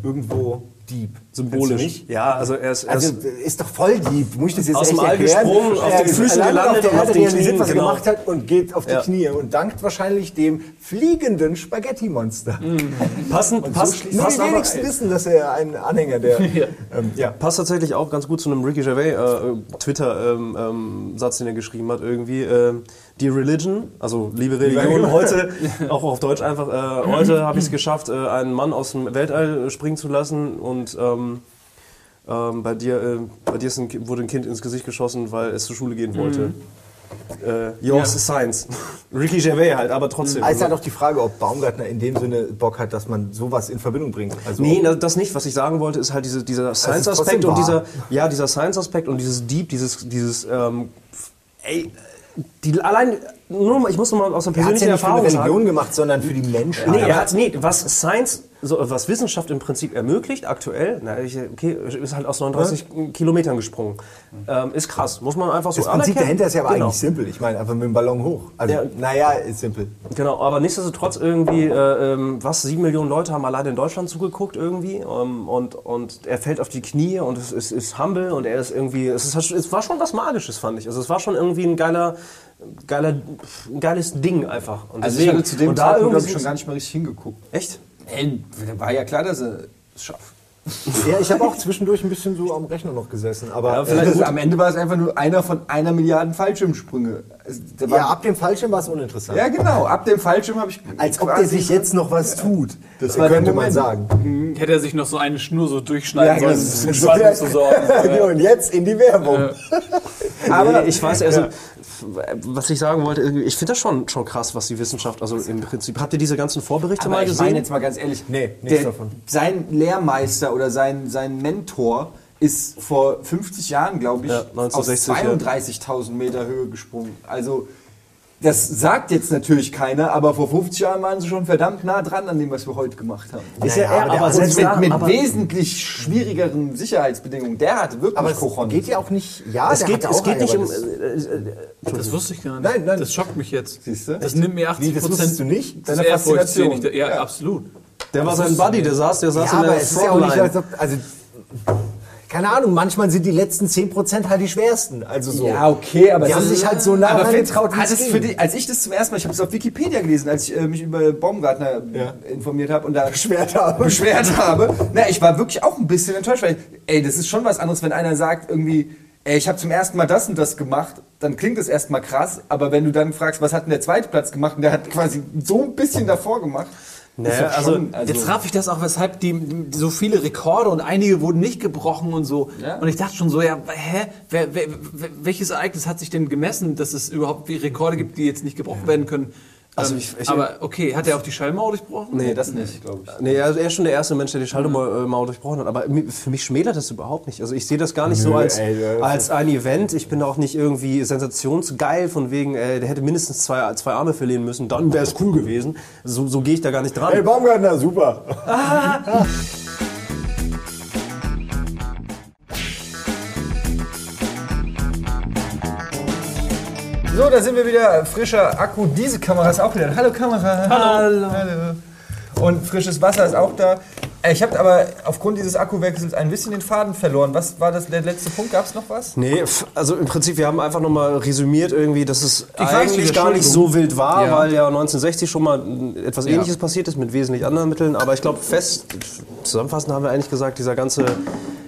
C: irgendwo du
B: Symbolisch.
C: nicht?
B: Ja, also er ist. Er
C: Also
B: ist
C: ist doch voll deep. Muss ich das jetzt
B: Aus
C: echt
B: dem All
C: erklären?
B: gesprungen, auf
C: Er
B: den Füßen gelandet
C: auf
B: und auf den Knien,
C: was er
B: genau.
C: gemacht hat und geht auf die
B: Ja.
C: Knie und dankt wahrscheinlich dem fliegenden Spaghetti-Monster.
B: passend,
C: So
B: passt,
C: Nur
B: passt
C: die
B: aber-
C: wenigsten wissen, dass er ein Anhänger der... [LAUGHS] ähm, ja.
B: Passt tatsächlich auch ganz gut zu einem Ricky Gervais äh, Twitter-Satz, den er geschrieben hat irgendwie. ähm, die Religion, also liebe Religion, heute, [LAUGHS] auch auf Deutsch einfach, äh, heute habe ich es geschafft, äh, einen Mann aus dem Weltall äh, springen zu lassen und ähm, ähm, bei dir, äh, bei dir ein, wurde ein Kind ins Gesicht geschossen, weil es zur Schule gehen wollte. Äh, yours Science. [LAUGHS] Ricky Gervais halt, aber trotzdem.
C: Es ist halt auch die Frage, ob Baumgartner in dem Sinne Bock hat, dass man sowas in Verbindung bringt. Also,
B: Nee, das nicht. Was ich sagen wollte, ist halt diese, dieser Science-Aspekt und dieser, ja, dieser Science-Aspekt und dieses Deep, dieses, dieses, ähm, ey, die, allein, nur mal, ich muss noch mal aus der
C: er hat
B: persönlichen
C: ja nicht für
B: Erfahrung
C: eine Religion
B: sagen.
C: gemacht, sondern für die Menschen.
B: Nee, er hat, nee, was Science, so, was Wissenschaft im Prinzip ermöglicht, aktuell, na, ich, okay, ist halt aus 39 Kilometern gesprungen. Ähm, ist krass, muss man einfach so
C: das Prinzip dahinter ist ja aber
B: Genau.
C: eigentlich simpel. Ich meine, einfach mit dem Ballon hoch. Also,
B: Ja.
C: naja, ist simpel.
B: Genau, aber nichtsdestotrotz irgendwie, äh, ähm, was, sieben Millionen Leute haben allein in Deutschland zugeguckt irgendwie ähm, und, und er fällt auf die Knie und es ist, ist humble und er ist irgendwie, es, ist, es war schon was Magisches, fand ich. Also es war schon irgendwie ein geiler, geiler, geiles Ding einfach. Und
A: Also ich hatte zu dem
B: und da
A: Zeitpunkt,
B: irgendwie
A: glaube ich, schon gar nicht mehr richtig hingeguckt.
B: Echt?
A: Ey, war ja klar, dass er es schafft.
C: Ja, ich habe auch zwischendurch ein bisschen so am Rechner noch gesessen. Aber
B: Ja,
C: äh,
B: vielleicht-
A: Also, am Ende war es einfach nur einer von einer Milliarde Fallschirmsprünge. War-
C: ja, ab dem Fallschirm war es uninteressant.
A: ja, genau. Ab dem Fallschirm habe ich.
C: Als ob der sich jetzt noch was tut. Das
A: der
C: könnte man sagen.
D: Hätte er sich noch so eine Schnur so durchschneiden
A: Ja,
D: sollen,
A: das
D: um
A: ist
D: Spannung zu sorgen. [LAUGHS]
C: und jetzt in die Werbung.
A: Aber
B: nee, [LAUGHS] ich weiß, also, was ich sagen wollte, ich finde das schon, schon krass, was die Wissenschaft, also im Prinzip, habt ihr diese ganzen Vorberichte
A: Aber
B: mal
A: ich
B: gesehen?
A: meine jetzt mal ganz ehrlich,
C: Nee, nichts
A: der,
C: davon.
A: sein Lehrmeister oder sein, sein Mentor ist vor 50 Jahren, glaube ich,
B: Ja, 1960, ja.
A: aus 32.000 Meter Höhe gesprungen. Also das sagt jetzt natürlich keiner, aber vor 50 Jahren waren sie schon verdammt nah dran an dem, was wir heute gemacht haben.
C: Ist ja, aber, der
B: aber
C: hat-
B: selbst
A: mit, mit
B: aber-
A: wesentlich schwierigeren Sicherheitsbedingungen. Der hatte wirklich
C: aber es
A: Kochon.
C: geht ja auch nicht. Ja,
B: es geht, es geht nicht
C: aber
B: um.
C: das-
B: Äh, äh,
D: Das wusste ich gar nicht.
C: Nein, nein.
D: Das schockt mich jetzt.
A: Siehst du?
D: Das nimmt mir 80
C: Wie, das wusstest du nicht?
D: Das
A: Deine Faszination.
D: den ich da- Ja,
A: Ja.
D: absolut.
B: der war sein Buddy, der saß, der saß
C: Ja,
B: in der
C: aber es ist ja auch nicht,
B: Frontline.
C: als ob, also, keine Ahnung, manchmal sind die letzten 10% halt die schwersten. Also so.
A: Ja, okay, aber
C: Die haben
A: ist-
C: sich halt so nah
A: aber für die, als ich das zum ersten Mal, ich habe es auf Wikipedia gelesen, als ich äh, mich über Baumgartner
C: Ja.
A: informiert habe und da
C: Beschwert habe.
A: beschwert habe. Na, ich war wirklich auch ein bisschen enttäuscht, weil, ey, das ist schon was anderes, wenn einer sagt irgendwie, ey, ich habe zum ersten Mal das und das gemacht, dann klingt das erstmal krass, aber wenn du dann fragst, was hat denn der zweite Platz gemacht und der hat quasi so ein bisschen davor gemacht. Ist doch
B: also,
A: schon-
D: Jetzt traf ich das auch, weshalb die, die so viele Rekorde und einige wurden nicht gebrochen und so.
A: Ja.
D: Und ich dachte schon so, ja, hä, wer, wer, welches Ereignis hat sich denn gemessen, dass es überhaupt wie Rekorde gibt, die jetzt nicht gebrochen werden können?
B: Also
D: Ähm,
B: ich- ich-
D: aber okay, hat er auch die Schallmauer durchbrochen?
A: nee, das nicht, glaube ich.
B: Nee, er er ist schon der erste Mensch, der die Schaltermauer durchbrochen hat. Aber für mich schmälert das überhaupt nicht. Also ich sehe das gar nicht so
C: Nö,
B: als,
C: ey,
B: als ein Event. Ich bin auch nicht irgendwie sensationsgeil von wegen, äh, der hätte mindestens zwei, zwei Arme verlieren müssen, dann wäre es cool gewesen. So, so gehe ich da gar nicht dran.
C: Ey, Baumgartner, super. [LAUGHS]
A: So, da sind wir wieder. Frischer Akku. Diese Kamera ist auch wieder. da. Hallo Kamera. Hallo. Hallo. Und frisches Wasser ist auch da. Äh, Ich habe aber aufgrund dieses Akkuwechsels ein bisschen den Faden verloren. Was war das der letzte Punkt? Gab es noch was?
B: Nee, also im Prinzip, wir haben einfach nochmal resümiert irgendwie, dass es
D: weiß
B: eigentlich gar nicht so wild war,
D: Ja.
B: weil ja 1960 schon mal etwas Ähnliches passiert ist mit wesentlich anderen Mitteln. Aber ich glaube, fest zusammenfassend haben wir eigentlich gesagt, dieser ganze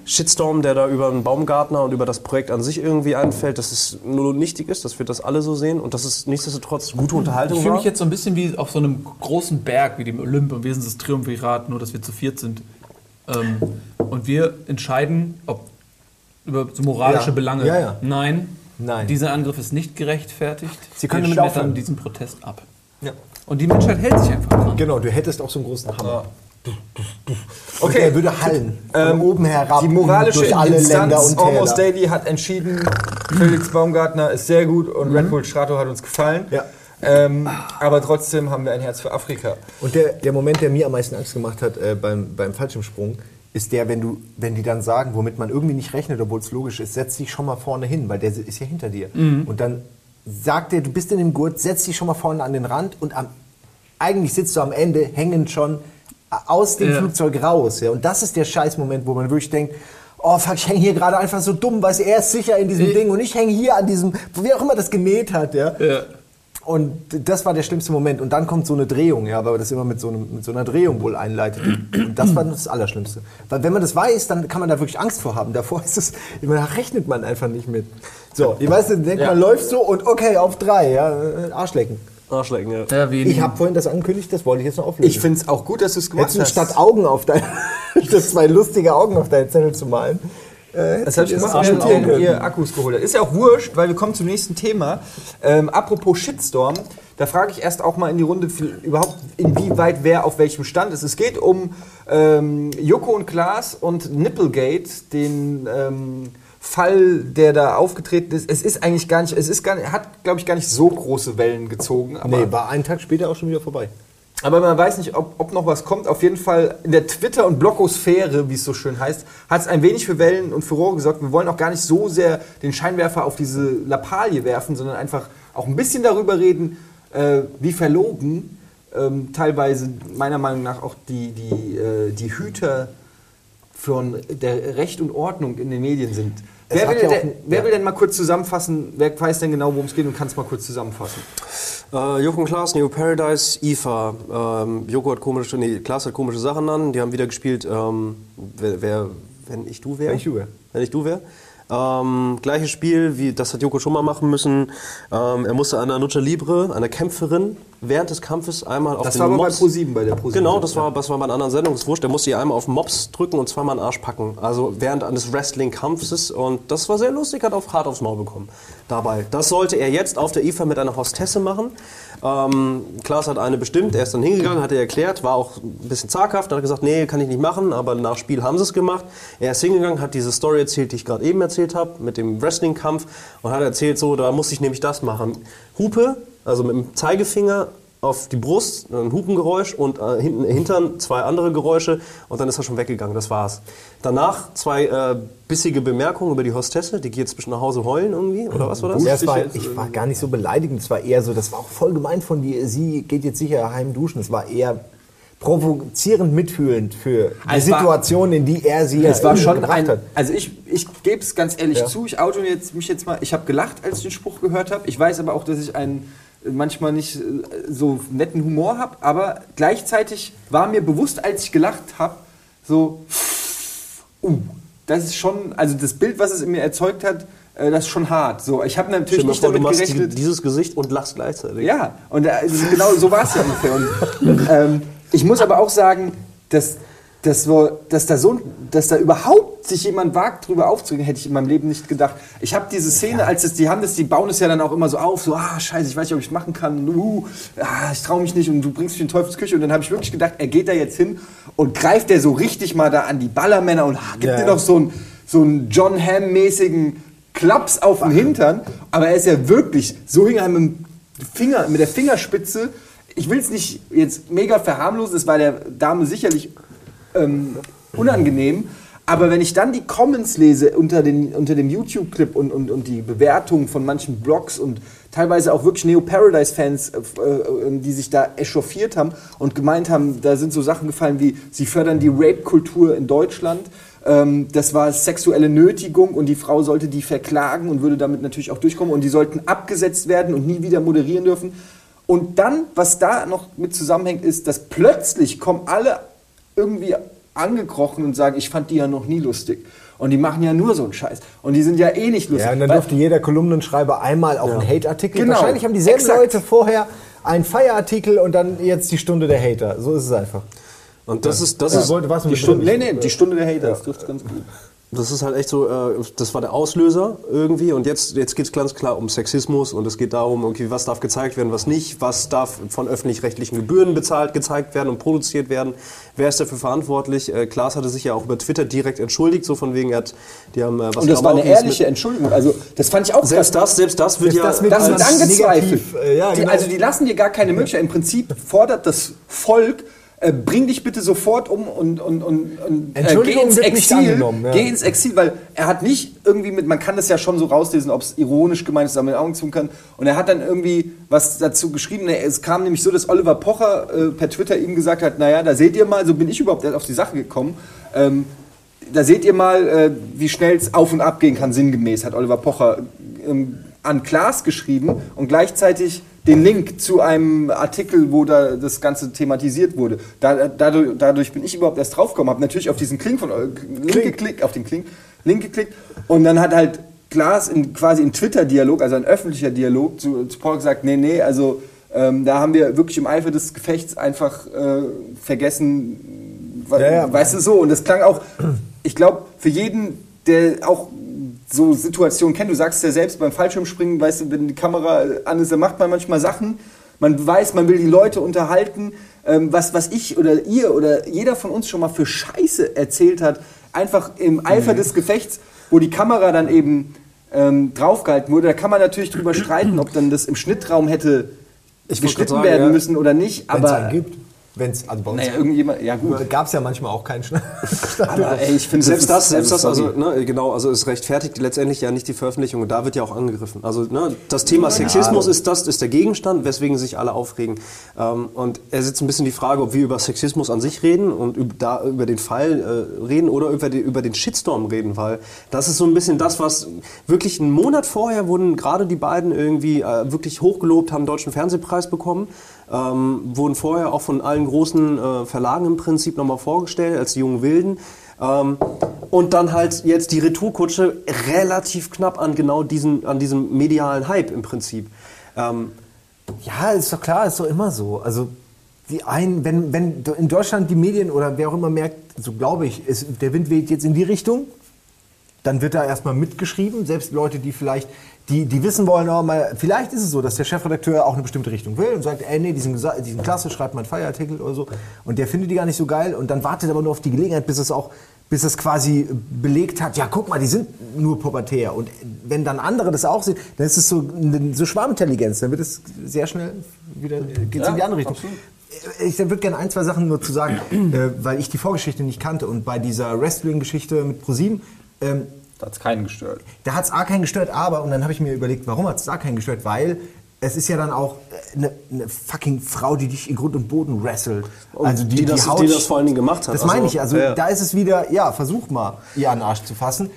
B: Shitstorm, der da über den Baumgartner und über das Projekt an sich irgendwie einfällt, dass es nur nichtig ist, dass wir das alle so sehen und dass es nichtsdestotrotz gute Unterhaltung
D: Ich fühle
B: war.
D: mich jetzt so ein bisschen wie auf so einem großen Berg, wie dem Olymp und wir sind das Triumvirat, nur dass wir zu viert sind. Ähm, und wir entscheiden, ob über so moralische
C: Ja.
D: Belange.
C: Ja, ja.
D: Nein,
C: Nein.
D: dieser Angriff ist nicht gerechtfertigt.
C: Sie können
D: wir
C: damit aufhören.
D: diesen Protest ab.
C: Ja.
D: Und die Menschheit hält sich einfach dran.
C: Genau, du hättest auch so einen großen Hammer.
A: Okay.
C: Okay. Der würde hallen. Von
A: Ähm,
C: oben herab.
A: Die moralische
C: durch alle Länder
A: Instanz
C: und
A: Almost
C: Täler.
A: Daily hat entschieden, Felix Baumgartner ist sehr gut und Red Bull Strato hat uns gefallen.
C: Ja.
A: Ähm, aber trotzdem haben wir ein Herz für Afrika.
C: Und der, der Moment, der mir am meisten Angst gemacht hat äh, beim, beim Fallschirmsprung, ist der, wenn, du, wenn die dann sagen, womit man irgendwie nicht rechnet, obwohl es logisch ist, setz dich schon mal vorne hin, weil der ist ja hinter dir. Und dann sagt er, du bist in dem Gurt, setz dich schon mal vorne an den Rand und am, eigentlich sitzt du am Ende hängend schon aus dem
D: Ja.
C: Flugzeug raus. Ja? Und das ist der Scheißmoment, wo man wirklich denkt, oh fuck, ich hänge hier gerade einfach so dumm, weil er ist sicher in diesem
D: Ich-
C: Ding und ich hänge hier an diesem, wie auch immer das genäht hat. Ja?
D: Ja.
C: Und das war der schlimmste Moment. Und dann kommt so eine Drehung, ja, weil das immer mit so, einem, mit so einer Drehung wohl einleitet. Und das war das Allerschlimmste. Weil wenn man das weiß, dann kann man da wirklich Angst vor haben. Davor ist es, da rechnet man einfach nicht mit. So, ich weiß, denkt
A: Ja.
C: man, läuft so und okay, auf drei, ja, Arschlecken.
B: Arschlecken, ja.
C: Ich habe vorhin das angekündigt, das wollte ich jetzt noch auflösen.
A: Ich finde es auch gut, dass du es gemacht
C: Hättest du
A: hast.
C: statt Augen auf dein, [LAUGHS] statt zwei lustige Augen auf deinen Zettel zu malen, äh,
A: Das habe ich
C: das notieren
A: ihr, Akkus geholt. Ist ja auch wurscht, weil wir kommen zum nächsten Thema. Ähm, apropos Shitstorm, da frage ich erst auch mal in die Runde, für, überhaupt inwieweit wer auf welchem Stand ist. Es geht um ähm, Joko und Klaas und Nipplegate, den ähm, Fall, der da aufgetreten ist. Es ist eigentlich gar nicht, es ist gar nicht, hat, glaube ich, gar nicht so große Wellen gezogen. Aber
C: Nee, war einen Tag später auch schon wieder vorbei.
A: aber man weiß nicht, ob, ob noch was kommt. Auf jeden Fall in der Twitter- und Blogosphäre, wie es so schön heißt, hat es ein wenig für Wellen und Furore gesorgt. Wir wollen auch gar nicht so sehr den Scheinwerfer auf diese Lappalie werfen, sondern einfach auch ein bisschen darüber reden, äh, wie verlogen ähm, teilweise meiner Meinung nach auch die, die, äh, die Hüter von der Recht und Ordnung in den Medien sind. Wer, will,
C: ja auch
A: denn,
C: ein-
A: wer
C: ja.
A: will denn mal kurz zusammenfassen, wer weiß denn genau, worum es geht und kann es mal kurz zusammenfassen?
B: Äh, Joko und Klaas, Neo Paradise, IFA. Ähm, Joko hat komische, nee, Klaas hat komische Sachen an. Die haben wieder gespielt, ähm, wer, wer, wenn ich du wäre.
C: Wenn ich du wär.
B: Wenn ich du wäre. Ähm, gleiches Spiel, wie das hat Joko schon mal machen müssen. Ähm, er musste einer Lucha Libre, einer Kämpferin, während des Kampfes einmal auf
A: Das
B: den
A: war aber bei
B: Mops.
A: Pro7, bei der Pro7.
B: Genau, das war, das war bei einer anderen Sendung, ist wurscht. Der musste ihr einmal auf Mops drücken und zweimal den Arsch packen. Also während eines Wrestling-Kampfes. Und das war sehr lustig, hat auch hart aufs Maul bekommen dabei. Das sollte er jetzt auf der IFA mit einer Hostesse machen. Ähm, Klaas hat eine bestimmt, er ist dann hingegangen, hat er erklärt, war auch ein bisschen zaghaft, hat gesagt, nee, kann ich nicht machen, aber nach Spiel haben sie es gemacht. Er ist hingegangen, hat diese Story erzählt, die ich gerade eben erzählt habe, mit dem Wrestling-Kampf und hat erzählt, so, da musste ich nämlich das machen. Hupe, also mit dem Zeigefinger auf die Brust, ein Hupengeräusch und äh, hinten im Hintern zwei andere Geräusche und dann ist er schon weggegangen, das war's. Danach zwei äh, bissige Bemerkungen über die Hostesse, die geht jetzt bestimmt nach Hause heulen irgendwie, oder was war das?
C: Ja, war, ich war gar nicht so beleidigend, es war eher so, das war auch voll gemein von dir, sie geht jetzt sicher heim duschen, es war eher provozierend mitfühlend für die
A: war-
C: Situation, in die er sie
A: Es war
C: irgendwie
A: schon
C: gebracht
A: ein,
C: hat.
A: also ich, ich gebe es ganz ehrlich
C: Ja.
A: zu, ich auto jetzt, mich jetzt mal, ich habe gelacht, als ich den Spruch gehört habe. Ich weiß aber auch, dass ich einen äh, manchmal nicht äh, so netten Humor habe, aber gleichzeitig war mir bewusst, als ich gelacht habe, so, uh, das ist schon, also das Bild, was es in mir erzeugt hat, äh, das ist schon hart. So, ich habe natürlich nicht
B: vor, du
A: damit
B: machst die,
A: gerechnet.
B: dieses Gesicht und lachst gleichzeitig.
A: Ja, und äh, genau so war es ja ungefähr. Und, ähm, ich muss aber auch sagen, dass, dass, so, dass, da so, dass da überhaupt sich jemand wagt, drüber aufzuregen, hätte ich in meinem Leben nicht gedacht. Ich habe diese Szene, als es, die haben das, die bauen es ja dann auch immer so auf, so, ah, scheiße, ich weiß nicht, ob ich es machen kann, uh, ah, ich traue mich nicht und du bringst mich in Teufelsküche. Und dann habe ich wirklich gedacht, er geht da jetzt hin und greift der so richtig mal da an die Ballermänner und ah, gibt
C: Ja.
A: dir doch so einen so einen John Hamm-mäßigen Klaps auf den Hintern. Aber er ist ja wirklich, so hing er mit dem Finger, mit der Fingerspitze. Ich will es nicht jetzt mega verharmlosen, das war der Dame sicherlich ähm, unangenehm. Aber wenn ich dann die Comments lese unter, den, unter dem YouTube-Clip und, und, und die Bewertungen von manchen Blogs und teilweise auch wirklich Neo-Paradise-Fans, äh, äh, die sich da echauffiert haben und gemeint haben, da sind so Sachen gefallen wie, sie fördern die Rape-Kultur in Deutschland. Ähm, das war sexuelle Nötigung und die Frau sollte die verklagen und würde damit natürlich auch durchkommen und die sollten abgesetzt werden und nie wieder moderieren dürfen. Und dann, was da noch mit zusammenhängt, ist, dass plötzlich kommen alle irgendwie angekrochen und sagen, ich fand die ja noch nie lustig. Und die machen ja nur so einen Scheiß. Und die sind ja eh nicht lustig.
C: Ja, und dann durfte jeder Kolumnenschreiber einmal auf einen Hate-Artikel.
A: Genau.
C: Wahrscheinlich haben dieselben
A: Exakt.
C: Leute vorher einen Feierartikel und dann jetzt die Stunde der Hater. So ist es einfach.
B: Und das ist, das
C: Ja,
B: ist,
C: wollte was
A: die
C: mit
A: Stunde, nee, nee, die Stunde der Hater, das trifft ganz gut.
B: Das ist halt echt so, äh, das war der Auslöser irgendwie und jetzt, jetzt geht es ganz klar um Sexismus und es geht darum, okay, was darf gezeigt werden, was nicht, was darf von öffentlich-rechtlichen Gebühren bezahlt, gezeigt werden und produziert werden, wer ist dafür verantwortlich. Äh, Klaas hatte sich ja auch über Twitter direkt entschuldigt, so von wegen, er hat, die haben, äh, was
A: Und das war eine ehrliche Entschuldigung. Also, das fand ich auch
B: Selbst
A: krass.
B: das, selbst das wird
C: Selbst
B: ja
C: das
A: wird angezweifelt.
C: negativ, äh, ja,
A: die,
C: genau.
A: also die lassen dir gar keine Möglichkeit. Im Prinzip fordert das Volk, äh, bring dich bitte sofort um und, und, und, und äh, geh ins Exil.
C: ja.
A: Geh ins Exil, weil er hat nicht irgendwie mit, man kann das ja schon so rauslesen, ob es ironisch gemeint ist, aber mit den Augen zu kann. Und er hat dann irgendwie was dazu geschrieben. Es kam nämlich so, dass Oliver Pocher äh, per Twitter ihm gesagt hat, naja, da seht ihr mal, so bin ich überhaupt auf die Sache gekommen. Ähm, da seht ihr mal, äh, wie schnell es auf und ab gehen kann, sinngemäß, hat Oliver Pocher ähm, an Klaas geschrieben und gleichzeitig den Link zu einem Artikel, wo da das Ganze thematisiert wurde. Da, dadurch, dadurch bin ich überhaupt erst draufgekommen, habe natürlich auf diesen Klink von Link geklickt, auf den Klink, Link geklickt und dann hat halt Klaas in, quasi im Twitter-Dialog, also ein öffentlicher Dialog, zu, zu Paul gesagt, nee, nee, also ähm, da haben wir wirklich im Eifer des Gefechts einfach äh, vergessen,
C: Ja, ja.
A: weißt du so. Und das klang auch, ich glaube, für jeden, der auch so Situationen kennt, du sagst ja selbst beim Fallschirmspringen, weißt du, wenn die Kamera an ist, dann macht man manchmal Sachen, man weiß, man will die Leute unterhalten, ähm, was, was ich oder ihr oder jeder von uns schon mal für Scheiße erzählt hat, einfach im Eifer des Gefechts, wo die Kamera dann eben ähm, draufgehalten wurde, da kann man natürlich drüber streiten, ob dann das im Schnittraum hätte
B: Ich
A: geschnitten
B: sagen,
A: werden
B: ja.
A: müssen oder nicht,
C: es
A: aber
C: einen gibt. Wenn's, also bei uns
A: naja, irgendjemand, ja gut. [LAUGHS]
C: gab es ja manchmal auch keinen Schnitt. [LAUGHS]
A: Aber ey, ich finde
B: Selbst das, selbst das, also ne, genau, also es rechtfertigt letztendlich ja nicht die Veröffentlichung und da wird ja auch angegriffen. Also ne, das Thema Sexismus ist das, ist der Gegenstand, weswegen sich alle aufregen. Ähm, und es ist jetzt ein bisschen die Frage, ob wir über Sexismus an sich reden und über, da, über den Fall äh, reden oder über, die, über den Shitstorm reden, weil das ist so ein bisschen das, was wirklich einen Monat vorher wurden gerade die beiden irgendwie äh, wirklich hochgelobt, haben einen deutschen Fernsehpreis bekommen. Ähm, wurden vorher auch von allen großen äh, Verlagen im Prinzip nochmal vorgestellt als die jungen Wilden. Ähm, und dann halt jetzt die Retourkutsche relativ knapp an genau diesen, an diesem medialen Hype im Prinzip. Ähm,
C: Ja, ist doch klar, ist doch immer so. Also die einen, wenn, wenn in Deutschland die Medien oder wer auch immer merkt, so glaube ich, ist, der Wind weht jetzt in die Richtung, dann wird da erstmal mitgeschrieben. Selbst Leute, die vielleicht, die, die wissen wollen, oh, mal, vielleicht ist es so, dass der Chefredakteur auch eine bestimmte Richtung will und sagt, ey, nee, diesen, diesen klasse, schreibt einen Feierartikel oder so. Und der findet die gar nicht so geil und dann wartet aber nur auf die Gelegenheit, bis es auch, bis es quasi belegt hat, ja, guck mal, die sind nur pubertär. Und wenn dann andere das auch sehen, dann ist es so, so Schwarmintelligenz, dann wird es sehr schnell wieder, geht's in die andere Richtung. Ich würde gerne ein, zwei Sachen nur zu sagen, äh, weil ich die Vorgeschichte nicht kannte und bei dieser Wrestling-Geschichte mit ProSieben, ähm,
A: Da hat es keinen gestört.
C: da hat es A keinen gestört, aber, und dann habe ich mir überlegt, warum hat es da keinen gestört? Weil es ist ja dann auch eine eine fucking Frau, die dich in Grund und Boden wrestelt. Also
B: Und die das- die das vor allen Dingen gemacht hat.
C: Das
B: Also,
C: meine ich, also
B: ja, ja.
C: da ist es wieder, ja, versuch mal, ihr an den Arsch zu fassen,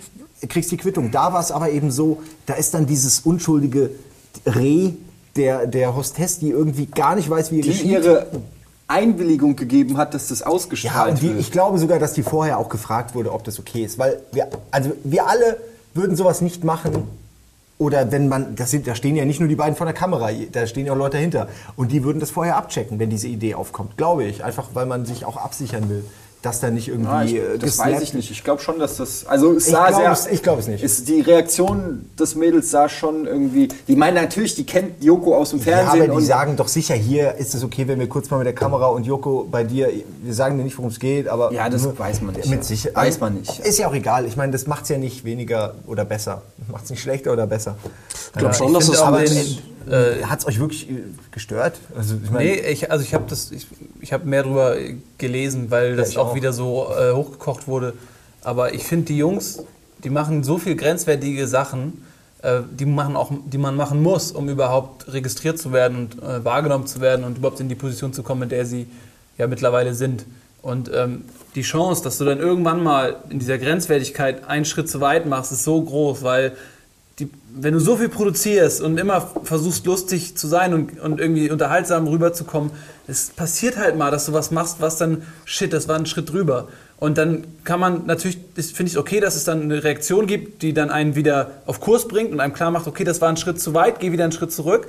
C: kriegst die Quittung. Da war es aber eben so, da ist dann dieses unschuldige Reh der, der Hostess, die irgendwie gar nicht weiß, wie ihr
A: Die
C: geschieht.
A: ihre Einwilligung gegeben hat, dass das
C: Ja,
A: ausgestrahlt
C: und die,
A: wird.
C: ich glaube sogar, dass die vorher auch gefragt wurde, ob das okay ist. Weil wir, also wir alle würden sowas nicht machen. Oder wenn man, das sind, da stehen ja nicht nur die beiden vor der Kamera, da stehen ja auch Leute dahinter. Und die würden das vorher abchecken, wenn diese Idee aufkommt. Glaube ich. Einfach, weil man sich auch absichern will, dass da nicht irgendwie.
A: Ah, ich,
C: äh,
A: das weiß ich nicht. Ich glaube schon, dass das. Also es
C: Ich
A: sah
C: glaub
A: sehr.
C: es- ich glaub es nicht.
A: Ist, die Reaktion des Mädels sah schon irgendwie. Die meinen natürlich, die kennt Joko aus dem
C: Ja,
A: Fernsehen.
C: aber die
A: und
C: sagen doch sicher, hier ist es okay, wenn wir kurz mal mit der Kamera und Joko bei dir, wir sagen dir nicht, worum es geht, aber...
A: Ja, das
C: nur-
A: weiß man nicht.
C: Mit sicher,
A: Weiß man nicht.
C: Ist ja auch egal. Ich meine, das macht es ja nicht weniger oder besser. Macht es nicht schlechter oder besser.
B: Ich glaube schon, dass das aber
D: den-
C: Hat es euch wirklich äh, gestört? Also, ich meine,
D: Nee, ich, also ich habe das, ich, ich habe mehr darüber gelesen, weil das auch,
C: auch.
D: wieder so äh, hochgekocht wurde. Aber ich finde die Jungs, die machen so viel grenzwertige Sachen, äh, die machen auch, die man machen muss, um überhaupt registriert zu werden und äh, wahrgenommen zu werden und überhaupt in die Position zu kommen, in der sie ja mittlerweile sind. Und ähm, die Chance, dass du dann irgendwann mal in dieser Grenzwertigkeit einen Schritt zu weit machst, ist so groß, weil die, wenn du so viel produzierst und immer versuchst lustig zu sein und, und irgendwie unterhaltsam rüberzukommen, es passiert halt mal, dass du was machst, was dann, shit, das war ein Schritt drüber. Und dann kann man natürlich, das finde ich okay, dass es dann eine Reaktion gibt, die dann einen wieder auf Kurs bringt und einem klar macht, okay, das war ein Schritt zu weit, geh wieder einen Schritt zurück.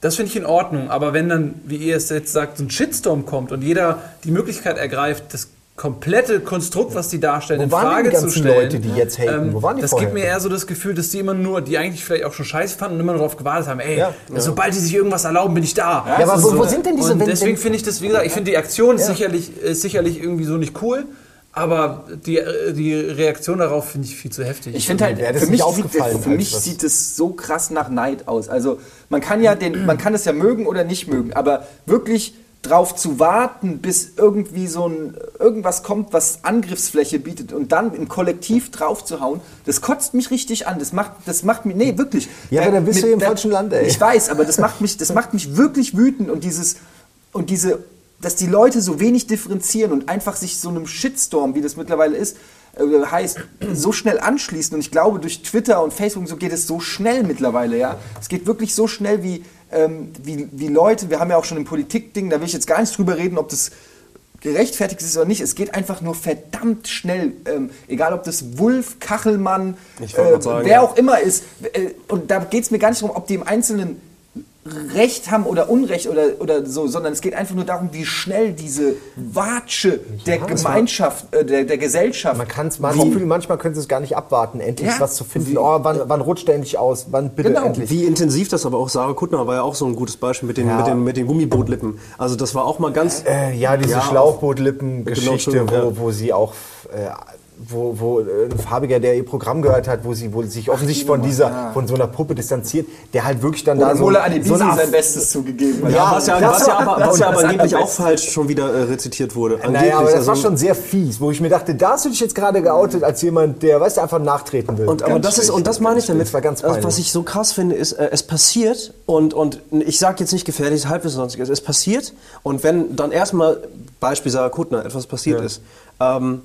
D: Das finde ich in Ordnung. Aber wenn dann, wie ihr es jetzt sagt, so ein Shitstorm kommt und jeder die Möglichkeit ergreift, das komplette Konstrukt, was die darstellen,
C: Wo
D: in
C: waren
D: Frage
C: die ganzen
D: zu stellen.
C: Leute, die jetzt haten? Wo waren die
D: das
C: vorher?
D: gibt mir eher so das Gefühl, dass die immer nur, die eigentlich vielleicht auch schon scheiße fanden und immer nur darauf gewartet haben, ey,
C: Ja.
D: sobald die sich irgendwas erlauben, bin ich da.
C: Ja, aber
D: Das
C: wo-
D: ist
C: wo sind denn diese-
D: Und
C: wenn-
D: deswegen finde ich das, wie gesagt, ich finde die Aktion ist,
C: Ja.
D: sicherlich, ist sicherlich irgendwie so nicht cool, aber die, die Reaktion darauf finde ich viel zu heftig.
A: Ich finde halt,
C: das
A: für mich, sieht,
C: aufgefallen
A: für mich sieht es so krass nach Neid aus. Also man kann ja den, man kann es ja mögen oder nicht mögen, aber wirklich drauf zu warten, bis irgendwie so ein irgendwas kommt, was Angriffsfläche bietet und dann im Kollektiv drauf zu hauen, das kotzt mich richtig an. Das macht, das macht mich, nee, wirklich.
C: Ja, aber
A: Da-
C: dann bist du
A: mit-
C: im
A: da-
C: falschen Land, ey.
A: Ich weiß, aber das macht mich, das macht mich wirklich wütend und dieses und diese, dass die Leute so wenig differenzieren und einfach sich so einem Shitstorm, wie das mittlerweile ist, äh, heißt, so schnell anschließen. Und ich glaube, durch Twitter und Facebook so geht es so schnell mittlerweile, ja. Es geht wirklich so schnell wie, ähm, wie, wie Leute, wir haben ja auch schon ein Politikding, da will ich jetzt gar nicht drüber reden, ob das gerechtfertigt ist oder nicht. Es geht einfach nur verdammt schnell. Ähm, egal, ob das Wulf, Kachelmann, äh,
B: sagen,
A: wer auch immer ist. Äh, und da geht es mir gar nicht darum, ob die im Einzelnen Recht haben oder Unrecht oder, oder so, sondern es geht einfach nur darum, wie schnell diese Watsche der Gemeinschaft, äh, der, der Gesellschaft.
C: Man kann es man hat das
A: wie-
C: Gefühl, manchmal können sie es gar nicht abwarten, endlich
A: Ja.
C: was zu finden. Oh, wann, wann rutscht der endlich aus? Wann bitte
A: Genau.
C: endlich?
B: Wie intensiv das aber auch, Sarah Kuttner war ja auch so ein gutes Beispiel mit den,
C: Ja.
B: mit den, mit den Gummibootlippen. Also das war auch mal ganz...
C: Äh, ja, diese
B: Ja,
C: Schlauchbootlippen-Geschichte,
B: Genau,
C: wo, wo sie auch, äh, wo, wo äh, ein Farbiger, der ihr Programm gehört hat, wo sie wo sich offensichtlich von dieser, von so einer Puppe distanziert, der halt wirklich dann da
A: Wo
C: so, so
A: Adebisi
C: eine
A: sein Bestes zugegeben hat.
C: Ja,
B: was ja,
C: das
B: was ja
C: war-
B: aber, was ja aber angeblich auch falsch schon wieder äh, rezitiert wurde.
C: Naja,
B: Angeblich,
C: aber das
B: also-
C: war schon sehr fies, wo ich mir dachte, da hast du dich jetzt gerade geoutet als jemand, der, weißt du, einfach nachtreten will.
B: Und, aber das ist, und das meine ich damit.
C: War ganz
B: also,
C: peinlich.
B: was ich so krass finde, ist, äh, es passiert und, und ich sage jetzt nicht gefährliches Halbwissen, sonstiges, es passiert und wenn dann erstmal, Beispiel Sarah Kuttner, etwas passiert ist, ähm,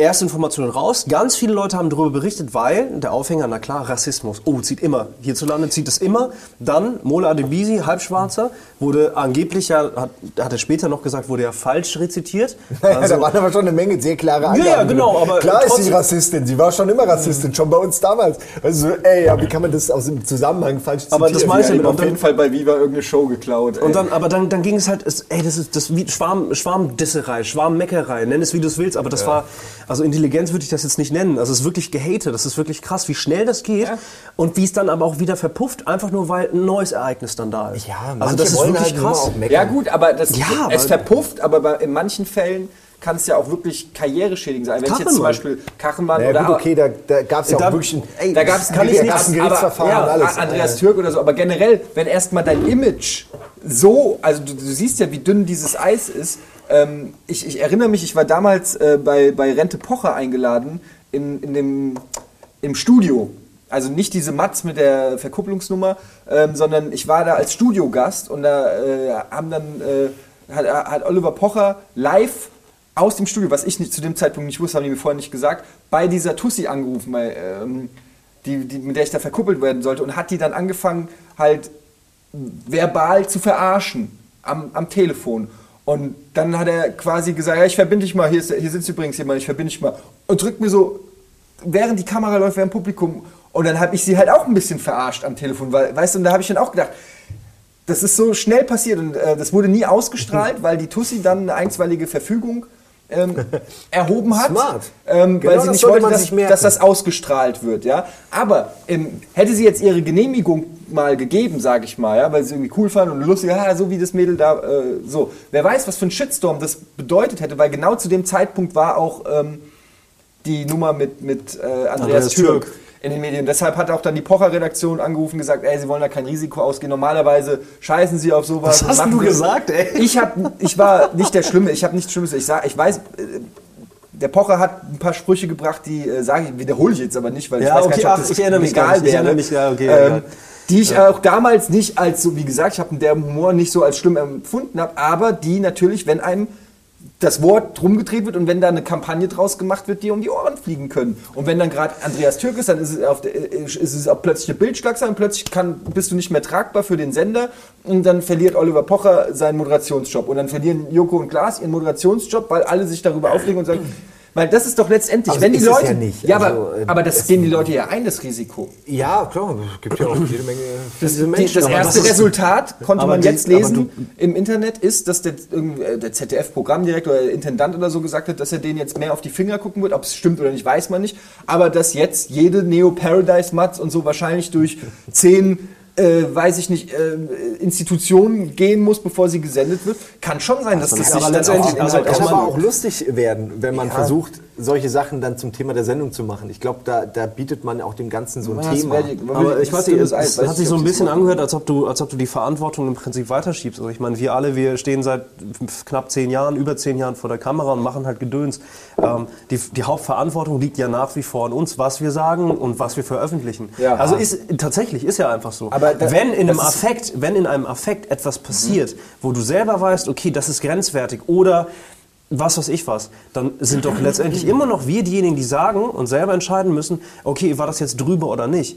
B: erste Informationen raus. Ganz viele Leute haben darüber berichtet, weil der Aufhänger, na klar, Rassismus. Oh, zieht immer. Hierzulande zieht es immer. Dann Mola Adebisi, Halbschwarzer, wurde angeblich ja, hat, hat er später noch gesagt, wurde ja falsch rezitiert. [LAUGHS]
C: Naja,
B: Also-
C: da waren aber schon eine Menge sehr klare Angaben.
B: ja, genau,
C: drin.
B: aber
C: Klar ist sie Rassistin, sie war schon immer Rassistin, schon bei uns damals. Also, ey, ja, wie kann man das aus dem Zusammenhang falsch zitieren?
B: Aber das ich
A: Ja, auf jeden Fall bei Viva irgendeine Show geklaut. ey.
B: und dann, aber dann, dann ging es halt, es, ey, das ist das wie Schwarm, Schwarmdisserei, Schwarmmeckerei, nenn es wie du es willst, aber das war, also Intelligenz würde ich das jetzt nicht nennen. Also es ist wirklich gehatet, das ist wirklich krass, wie schnell das geht und wie es dann aber auch wieder verpufft, einfach nur weil ein neues Ereignis dann da ist.
C: Ja,
B: also das ist wirklich
C: halt
B: krass.
C: auch meckern.
A: Ja gut, aber das,
B: Ja,
A: es verpufft, aber in manchen Fällen kann es ja auch wirklich karriereschädigend sein. Wenn ich jetzt zum. Beispiel Kachenmann
C: Ja,
A: oder
C: gut, okay, da, da gab es ja auch
B: Da-
C: wirklich ein,
B: ey,
A: da gab es
C: kann ich ein Gerichtsverfahren
A: aber,
C: und alles.
A: ja, Andreas Türk oder so, aber generell, wenn erstmal dein Image so, also du, du siehst ja, wie dünn dieses Eis ist. Ähm, ich, ich erinnere mich, ich war damals äh, bei, bei Rente Pocher eingeladen in, in dem, im Studio. Also nicht diese Matz mit der Verkupplungsnummer, ähm, sondern ich war da als Studiogast und da äh, haben dann äh, hat, hat Oliver Pocher live aus dem Studio, was ich nicht, zu dem Zeitpunkt nicht wusste, haben die mir vorher nicht gesagt, bei dieser Tussi angerufen, weil, ähm, die, die, mit der ich da verkuppelt werden sollte und hat die dann angefangen, halt verbal zu verarschen am, am Telefon. Und dann hat er quasi gesagt, ja, ich verbinde dich mal, hier, ist, hier sitzt übrigens jemand, ich verbinde dich mal. Und drückt mir so, während die Kamera läuft, während Publikum. Und dann habe ich sie halt auch ein bisschen verarscht am Telefon, weil, weißt du, und da habe ich dann auch gedacht, das ist so schnell passiert und äh, das wurde nie ausgestrahlt, weil die Tussi dann eine einstweilige Verfügung ähm, [LAUGHS] erhoben hat,
C: Smart.
A: ähm,
C: Genau
A: weil sie nicht wollte, dass, dass das ausgestrahlt wird. Ja? Aber ähm, hätte sie jetzt ihre Genehmigung mal gegeben, sage ich mal, ja, weil sie irgendwie cool fand und lustig, ja, so wie das Mädel da, äh, so. Wer weiß, was für ein Shitstorm das bedeutet hätte, weil genau zu dem Zeitpunkt war auch ähm, die Nummer mit, mit äh, Andreas,
B: Andreas
A: Türk.
B: Türk.
A: In den Medien. Deshalb hat auch dann die Pocher-Redaktion angerufen und gesagt, ey, sie wollen da kein Risiko ausgehen. Normalerweise scheißen sie auf sowas.
B: Was hast du gesagt, ey?
A: Ich, hab, ich war nicht der Schlimme, ich habe nichts Schlimmes. Ich, sag, ich weiß, äh, der Pocher hat ein paar Sprüche gebracht, die äh, sage ich, wiederhole ich jetzt aber nicht, weil ich
B: Ja,
A: weiß
B: okay,
A: gar nicht, ob
B: ach,
A: das
B: ich erinnere mich nicht, ich erinnere mich, ja, okay,
A: ähm,
B: egal.
A: die ich auch damals nicht als so, wie gesagt, ich habe der Humor nicht so als schlimm empfunden habe, aber die natürlich, wenn einem das Wort rumgedreht wird und wenn da eine Kampagne draus gemacht wird, die um die Ohren fliegen können. Und wenn dann gerade Andreas Türk ist, dann ist es, auf der, ist es auch plötzlich eine Bildschlagzeile und plötzlich kann, bist du nicht mehr tragbar für den Sender und dann verliert Oliver Pocher seinen Moderationsjob und dann verlieren Joko und Klaas ihren Moderationsjob, weil alle sich darüber aufregen und sagen, weil das ist doch letztendlich,
C: Aber
A: wenn die Leute,
C: ja nicht.
A: ja,
C: Also,
A: aber,
C: äh,
A: aber das gehen die Leute ja ein, das Risiko.
C: Ja, klar, es gibt ja auch jede Menge
A: Das,
C: Menschen.
A: das erste
C: das ist-
A: Resultat konnte man
B: die-
A: jetzt lesen im Internet, ist, dass der, äh, der ZDF-Programmdirektor oder der Intendant oder so gesagt hat, dass er denen jetzt mehr auf die Finger gucken wird. Ob es stimmt oder nicht, weiß man nicht. Aber dass jetzt jede Neo-Paradise-Matz und so wahrscheinlich durch zehn, äh, weiß ich nicht, äh, Institutionen gehen muss, bevor sie gesendet wird, kann schon sein, dass das sich
B: aber letztendlich-
A: auch
B: also
C: kann
B: man-
C: aber auch lustig werden, wenn man versucht, solche Sachen dann zum Thema der Sendung zu machen. Ich glaube, da, da bietet man auch dem Ganzen so ein
A: Ja, das
C: Thema.
A: die-
B: Aber ich
A: das
B: weiß nicht, es, hat
A: ich
B: sich so ein
A: das
B: bisschen angehört, als ob, du, als ob du die Verantwortung im Prinzip weiterschiebst. Also ich meine, wir alle, wir stehen seit knapp zehn Jahren, über zehn Jahren vor der Kamera und machen halt Gedöns. Ähm, die, die Hauptverantwortung liegt ja nach wie vor an uns, was wir sagen und was wir veröffentlichen.
A: Ja.
B: also ist tatsächlich ist ja einfach so.
A: Aber da-
B: wenn in einem Affekt, wenn in einem Affekt etwas passiert, wo du selber weißt, okay, das ist grenzwertig oder was weiß ich was, dann sind doch letztendlich immer noch wir diejenigen, die sagen und selber entscheiden müssen, okay, war das jetzt drüber oder nicht.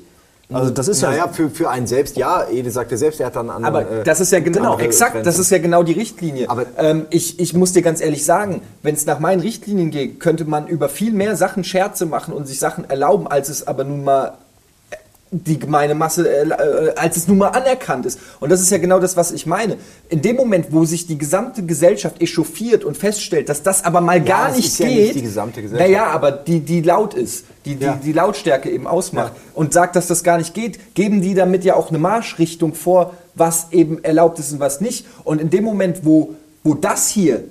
B: Also das ist ja,
C: Naja, für, für einen selbst, ja, Ede sagt ja selbst, er hat dann einen anderen.
A: Aber
C: äh,
A: das ist ja genau,
C: andere
A: exakt,
C: Grenzen.
A: das ist ja genau die Richtlinie.
C: Aber-
A: ähm, ich, ich muss dir ganz ehrlich sagen, wenn es nach meinen Richtlinien geht, könnte man über viel mehr Sachen Scherze machen und sich Sachen erlauben, als es aber nun mal die gemeine Masse, äh, äh, als es nun mal anerkannt ist. Und das ist ja genau das, was ich meine. In dem Moment, wo sich die gesamte Gesellschaft echauffiert und feststellt, dass das aber mal gar
C: es
A: nicht
C: ist ja
A: geht,
C: nicht die gesamte Gesellschaft.
A: naja, aber die, die laut ist, die, die,
C: Ja.
A: die Lautstärke eben ausmacht und sagt, dass das gar nicht geht, geben die damit ja auch eine Marschrichtung vor, was eben erlaubt ist und was nicht. Und in dem Moment, wo, wo das hier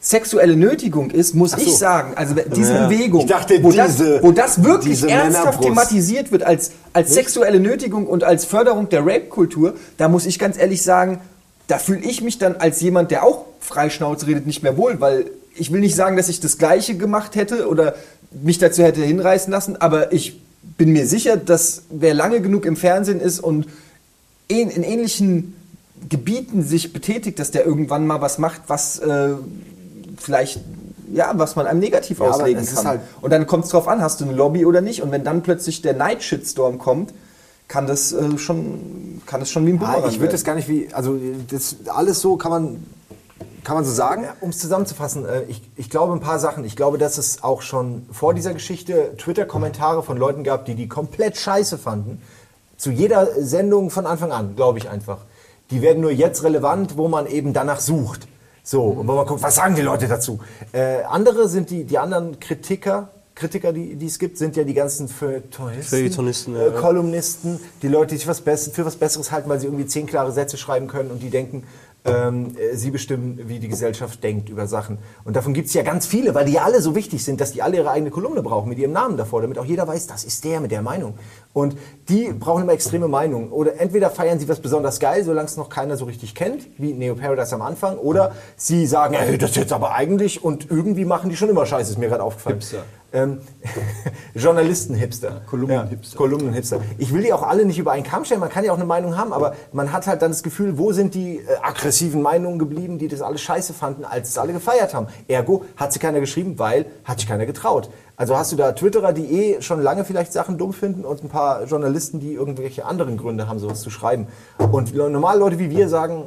A: sexuelle Nötigung ist, muss
C: so.
A: ich sagen, also diese
C: Ja.
A: Bewegung,
C: dachte,
A: wo, das,
C: diese-
A: wo das wirklich ernsthaft thematisiert wird als, als sexuelle Nötigung und als Förderung der Rape-Kultur, da muss ich ganz ehrlich sagen, da fühle ich mich dann als jemand, der auch freischnauze redet, nicht mehr wohl, weil ich will nicht sagen, dass ich das Gleiche gemacht hätte oder mich dazu hätte hinreißen lassen, aber ich bin mir sicher, dass wer lange genug im Fernsehen ist und in, in ähnlichen Gebieten sich betätigt, dass der irgendwann mal was macht, was äh, vielleicht ja, was man einem negativ
C: Ja,
A: auslegen kann.
C: halt-
A: und dann kommt es drauf an, hast du eine Lobby oder nicht. Und wenn dann plötzlich der Night-Shitstorm kommt, kann das äh, schon, kann das schon wie ein Bumerang
C: Ja, ich würde das gar nicht wie, also das alles so kann man, kann man so sagen. Um es zusammenzufassen, äh, ich, ich glaube ein paar Sachen. Ich glaube, dass es auch schon vor dieser Geschichte Twitter-Kommentare von Leuten gab, die die komplett scheiße fanden. Zu jeder Sendung von Anfang an, glaube ich einfach. Die werden nur jetzt relevant, wo man eben danach sucht. So, und wo man guckt, was sagen die Leute dazu? Äh, andere sind die, die anderen Kritiker, Kritiker, die, die es gibt, sind ja die ganzen Feuilletonisten,
B: Feuilletonisten,
C: äh,
B: ja.
C: Kolumnisten, die Leute, die sich was für was Besseres halten, weil sie irgendwie zehn klare Sätze schreiben können und die denken, ähm, äh, sie bestimmen, wie die Gesellschaft denkt über Sachen. Und davon gibt es ja ganz viele, weil die ja alle so wichtig sind, dass die alle ihre eigene Kolumne brauchen mit ihrem Namen davor, damit auch jeder weiß, das ist der mit der Meinung. Und die brauchen immer extreme Meinungen. Oder entweder feiern sie was besonders geil, solange es noch keiner so richtig kennt, wie Neo Paradise am Anfang, oder sie sagen, ey, das ist jetzt aber eigentlich und irgendwie machen die schon immer Scheiße, ist mir gerade aufgefallen.
A: Hipster.
C: Ähm, [LAUGHS] Journalisten-Hipster.
A: Kolumnen-Hipster.
C: Ja, Kolumnen-Hipster. Ich will die auch alle nicht über einen Kamm stellen, man kann ja auch eine Meinung haben, aber man hat halt dann das Gefühl, wo sind die äh, aggressiven Meinungen geblieben, die das alles scheiße fanden, als es alle gefeiert haben. Ergo hat sie keiner geschrieben, weil hat sich keiner getraut. Also hast du da Twitterer, die eh schon lange vielleicht Sachen dumm finden und ein paar Journalisten, die irgendwelche anderen Gründe haben, sowas zu schreiben. Und normale Leute wie wir sagen,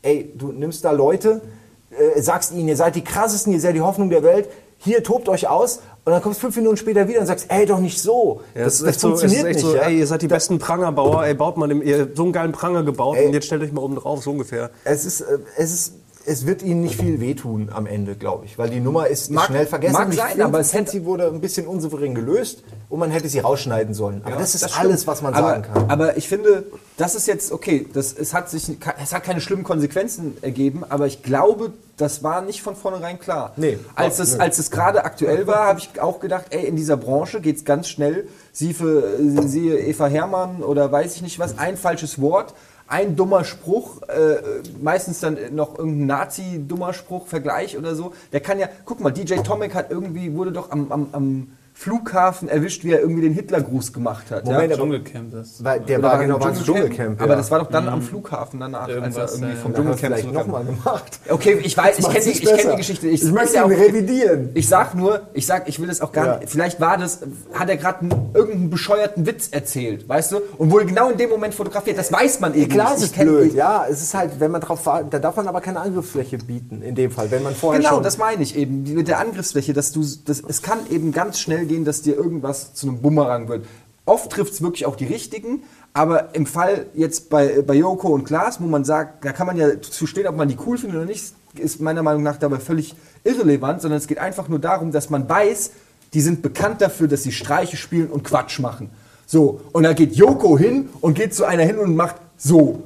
C: ey, du nimmst da Leute, äh, sagst ihnen, ihr seid die krassesten, ihr seid die Hoffnung der Welt, hier tobt euch aus und dann kommst du fünf Minuten später wieder und sagst, ey, doch nicht so.
B: Ja,
C: das das
B: so,
C: funktioniert
B: echt
C: nicht.
B: so,
C: ja?
B: ey, ihr seid die besten Prangerbauer, ey, baut mal, dem, ihr habt so einen geilen Pranger gebaut
C: Ey.
B: und jetzt stellt euch mal oben drauf, so ungefähr.
C: es, ist, äh, es, ist, es wird ihnen nicht viel wehtun am Ende, glaube ich, weil die Nummer ist,
A: Mag-
C: schnell vergessen.
A: mag sein, aber es hätte-
C: sie wurde ein bisschen unsouverän gelöst und man hätte sie rausschneiden sollen. Aber das ist
A: Das
C: alles, was man
A: aber,
C: sagen kann.
A: Aber ich finde, das ist jetzt okay. Das, es, hat sich, es hat keine schlimmen Konsequenzen ergeben, aber ich glaube, das war nicht von vornherein klar.
C: Nee.
A: Als es, als es gerade aktuell war, habe ich auch gedacht, ey, in dieser Branche geht es ganz schnell. Sie für, äh, siehe Eva Hermann oder weiß ich nicht was, ein falsches Wort. Ein dummer Spruch, äh, meistens dann noch irgendein Nazi-dummer Spruch, Vergleich oder so. Der kann ja, guck mal, DJ Tomic hat irgendwie, wurde doch am, am, am Flughafen erwischt, wie er irgendwie den Hitlergruß gemacht hat.
C: Moment,
A: ja?
C: aber-
D: Dschungelcamp, das.
C: Weil der war
A: im
C: genau war ins Dschungelcamp.
A: Aber
C: ja.
A: das war doch dann am Flughafen danach,
D: Irgendwas,
A: als er irgendwie
D: ja,
A: vom
C: er
A: Dschungelcamp
C: vielleicht nochmal gemacht.
A: Okay, ich weiß, ich kenne die,
C: nicht
A: ich kenn die Geschichte.
C: Ich
A: ist
C: möchte
A: ja
C: ihn revidieren.
A: Ich sag nur, ich sag, ich will das auch gar
C: Ja.
A: nicht. Vielleicht war das, hat er gerade einen- irgendeinen bescheuerten Witz erzählt, weißt du? Und wurde genau in dem Moment fotografiert. Das weiß man eben
C: Klar,
A: nicht. Ich
C: ist blöd. Ja, es ist halt, wenn man drauf war, da darf man aber keine Angriffsfläche bieten, in dem Fall. Wenn man vorher
A: Genau,
C: schon
A: das meine ich eben, mit der Angriffsfläche, dass du, das, es kann eben ganz schnell gehen, dass dir irgendwas zu einem Bumerang wird. Oft trifft es wirklich auch die Richtigen, aber im Fall jetzt bei, bei Joko und Klaas, wo man sagt, da kann man ja zu stehen, ob man die cool findet oder nicht, ist meiner Meinung nach dabei völlig irrelevant, sondern es geht einfach nur darum, dass man weiß, die sind bekannt dafür, dass sie Streiche spielen und Quatsch machen. So, und da geht Joko hin und geht zu einer hin und macht so.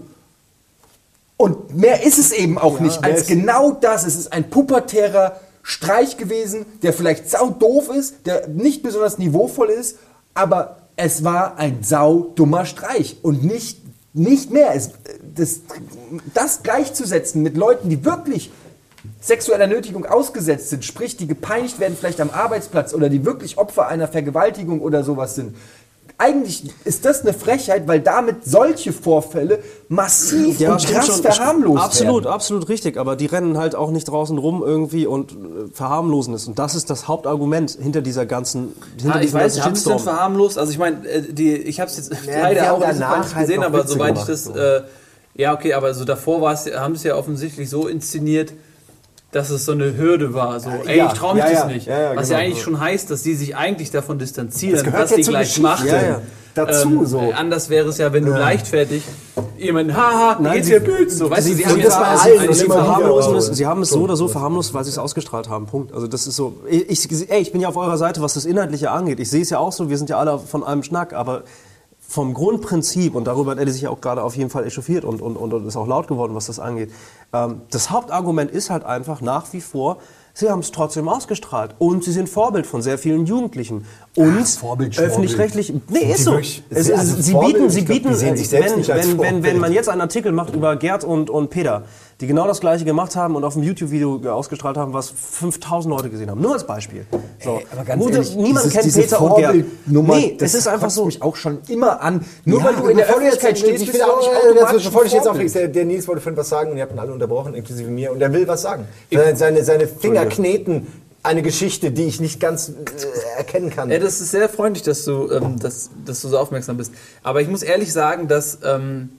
A: Und mehr ist es eben auch nicht
C: mehr
A: als genau das. Es ist ein pubertärer Streich gewesen, der vielleicht sau doof ist, der nicht besonders niveauvoll ist, aber es war ein sau dummer Streich und nicht, nicht mehr. Es, das, das gleichzusetzen mit Leuten, die wirklich sexueller Nötigung ausgesetzt sind, sprich, die gepeinigt werden vielleicht am Arbeitsplatz oder die wirklich Opfer einer Vergewaltigung oder sowas sind. Eigentlich ist das eine Frechheit, weil damit solche Vorfälle massiv und
B: stimmt
A: krass
B: schon.
A: verharmlost
B: Absolut,
A: werden.
B: absolut richtig. Aber die rennen halt auch nicht draußen rum irgendwie und äh, verharmlosen es. Und das ist das Hauptargument hinter dieser ganzen, hinter
D: Ah, ich weiß haben sie es verharmlost? Also ich meine, äh, die, ich habe es jetzt
C: die
D: leider auch nicht
C: halt
D: gesehen, aber soweit ich das, äh, ja okay, aber so davor war es, haben sie es ja offensichtlich so inszeniert, dass es so eine Hürde war. So, ey,
C: ja,
D: ich traue mich
C: ja,
D: das nicht. Was
C: genau.
D: ja eigentlich schon heißt, dass die sich eigentlich davon distanzieren,
C: Das
D: was
C: zur
D: gleich
C: ja. Dazu so.
D: äh, Anders wäre es ja, wenn du leichtfertig jemanden, haha,
B: Nein,
D: geht's
B: sie-
D: dir gut, so, weißt du,
B: Sie,
D: sie
B: sie,
D: haben
B: sie,
C: bei
D: mal
C: allen
B: sie, sie, verharmlosen es, sie haben es so oder so verharmlost, weil sie es ausgestrahlt haben. Punkt. Also das ist so. Ich, ich, ey, ich bin ja auf eurer Seite, was das Inhaltliche angeht. Ich sehe es ja auch so, wir sind ja alle von einem Schnack, aber vom Grundprinzip, und darüber hat Eddie sich ja auch gerade auf jeden Fall echauffiert und, und, und ist auch laut geworden, was das angeht. Ähm, das Hauptargument ist halt einfach nach wie vor, sie haben es trotzdem ausgestrahlt und sie sind Vorbild von sehr vielen Jugendlichen. Und
C: Vorbild,
B: öffentlich-rechtlich, nee, ist so.
C: wirklich-
B: Es,
C: sie- also
B: sie
C: Vorbild,
B: bieten, sie
C: glaub,
B: bieten, wenn, wenn, wenn, wenn man jetzt einen Artikel macht über Gerd und, und Peter, die genau das gleiche gemacht haben und auf dem YouTube-Video ausgestrahlt haben, was 5000 Leute gesehen haben. Nur als Beispiel. So.
A: Ey, aber ganz
B: Gute-
A: ehrlich,
B: niemand
A: dieses-
B: kennt
A: diese
B: Peter und Gerd.
A: Vorbildnummer,
B: Nee,
A: das
B: es ist einfach so.
A: mich auch schon immer an. Nur
C: Ja,
A: weil du in der Öffentlichkeit stehst,
C: ich
A: du
C: auch
A: nicht automatisch
C: bevor ich jetzt auflegst, der, der Nils wollte vorhin was sagen und ihr habt ihn alle unterbrochen, inklusive mir, und er will was sagen. Seine, seine, seine Finger kneten eine Geschichte, die ich nicht ganz äh, erkennen kann.
D: Ja, das ist sehr freundlich, dass du, ähm, dass, dass du so aufmerksam bist. Aber ich muss ehrlich sagen, dass ähm,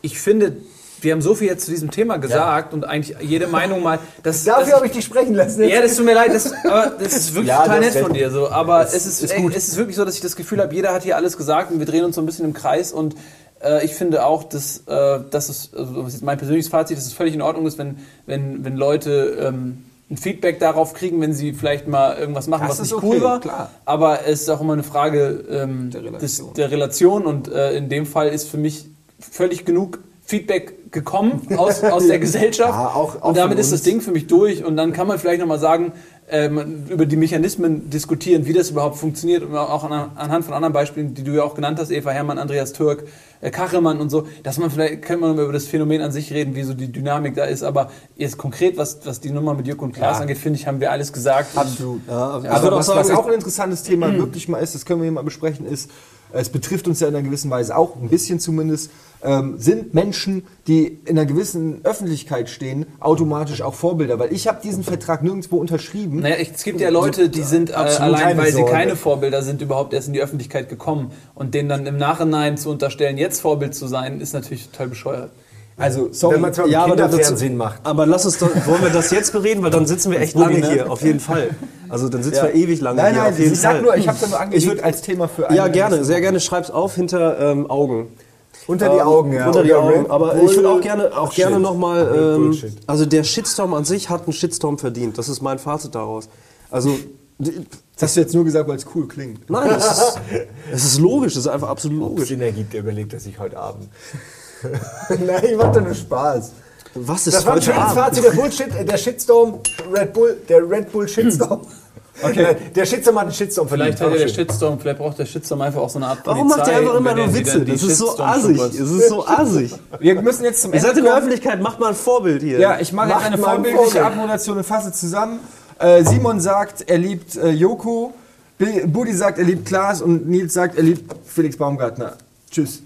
D: ich finde, wir haben so viel jetzt zu diesem Thema gesagt und eigentlich jede Meinung mal. Das,
C: Dafür habe ich dich sprechen lassen.
D: Ja, das tut mir leid, das, aber das ist wirklich
C: Ja,
D: total nett von dir. So. Aber
C: Das
D: es, ist,
C: ist
D: ey, es ist wirklich so, dass ich das Gefühl habe, jeder hat hier alles gesagt und wir drehen uns so ein bisschen im Kreis. Und äh, ich finde auch, dass, äh, dass es, also das ist mein persönliches Fazit, dass es völlig in Ordnung ist, wenn, wenn, wenn Leute ähm, ein Feedback darauf kriegen, wenn sie vielleicht mal irgendwas machen,
A: Das
D: was nicht
A: okay,
D: cool war.
A: klar.
D: Aber es ist auch immer eine Frage ähm,
A: Der Relation.
D: Des, der Relation und äh, in dem Fall ist für mich völlig genug Feedback gekommen [LAUGHS] aus, aus der Gesellschaft
C: Ja, auch- auch
D: und damit ist das. Ding für mich durch und dann kann man vielleicht nochmal sagen, ähm, über die Mechanismen diskutieren, wie das überhaupt funktioniert und auch an, anhand von anderen Beispielen, die du ja auch genannt hast, Eva Hermann, Andreas Türk, äh, Kachelmann und so, dass man vielleicht, könnte man über das Phänomen an sich reden, wie so die Dynamik da ist, aber jetzt konkret, was, was die Nummer mit Jürgen und Klaas
A: Ja.
D: angeht, finde ich, haben wir alles gesagt.
A: Absolut.
B: Ja, würde auch
A: was,
B: sagen,
A: was auch ein interessantes Thema [CLEARS THROAT] wirklich mal ist, das können wir hier mal besprechen, ist, es betrifft uns ja in einer gewissen Weise auch, ein bisschen zumindest, ähm, sind Menschen, die in einer gewissen Öffentlichkeit stehen, automatisch auch Vorbilder. Weil ich habe diesen Vertrag nirgendwo unterschrieben.
D: Naja, es gibt ja Leute, die sind äh, allein, weil sie keine Vorbilder sind, überhaupt erst in die Öffentlichkeit gekommen. Und denen dann im Nachhinein zu unterstellen, jetzt Vorbild zu sein, ist natürlich total bescheuert.
A: Also, sorry.
C: Wenn man zwar
B: Ja,
C: Kinderfernsehen macht.
B: Aber lass uns doch, wollen wir das jetzt bereden, weil dann sitzen wir echt lange
A: ne?
B: hier, auf jeden Fall. Also dann sitzen wir ewig lange
A: Nein,
B: hier,
A: nein,
B: auf jeden
A: ich sag
B: Fall.
A: nur, ich habe es ja nur angelegt
B: Ich würd-
A: als Thema für eine
B: ja, gerne, sehr gerne. Schreib's auf hinter ähm, Augen.
C: Unter die
B: Ähm,
C: Augen, ja.
B: Unter die Augen. Aber ich würde auch gerne, auch
C: Shit.
B: gerne nochmal, ähm, also der Shitstorm an sich hat einen Shitstorm verdient. Das ist mein Fazit daraus. Also,
A: Das hast du jetzt nur gesagt, weil es cool klingt.
B: nein, es ist, es ist logisch, es ist einfach absolut logisch.
C: Sinn ergibt, der überlegt er sich heute Abend. [LAUGHS] Nein, ich mach doch nur Spaß.
B: Was ist
C: Das war ein schönes
B: Abend?
C: Fazit, der Bullshit, äh, der Shitstorm, Red Bull, der Red Bull Shitstorm. Okay. Der Shitstorm hat einen Shitstorm
D: Vielleicht
C: verdient.
D: hat ja der. Shitstorm, vielleicht braucht der Shitstorm einfach auch so eine Art
B: Warum
D: Polizei.
B: macht ihr einfach immer
D: er
B: nur Witze? Das ist so assig. Es ist so assig.
A: Wir müssen jetzt zum
B: Ihr seid
A: Ende
B: in der. Öffentlichkeit, macht mal ein Vorbild hier.
A: Ja, ich mache jetzt eine
C: mal ein
A: vorbildliche
C: Vorbild.
A: Abmoderation und fasse zusammen. Äh, Simon sagt, er liebt äh, Joko. Budi sagt, er liebt Klaas. Und Nils sagt, er liebt Felix Baumgartner. Tschüss.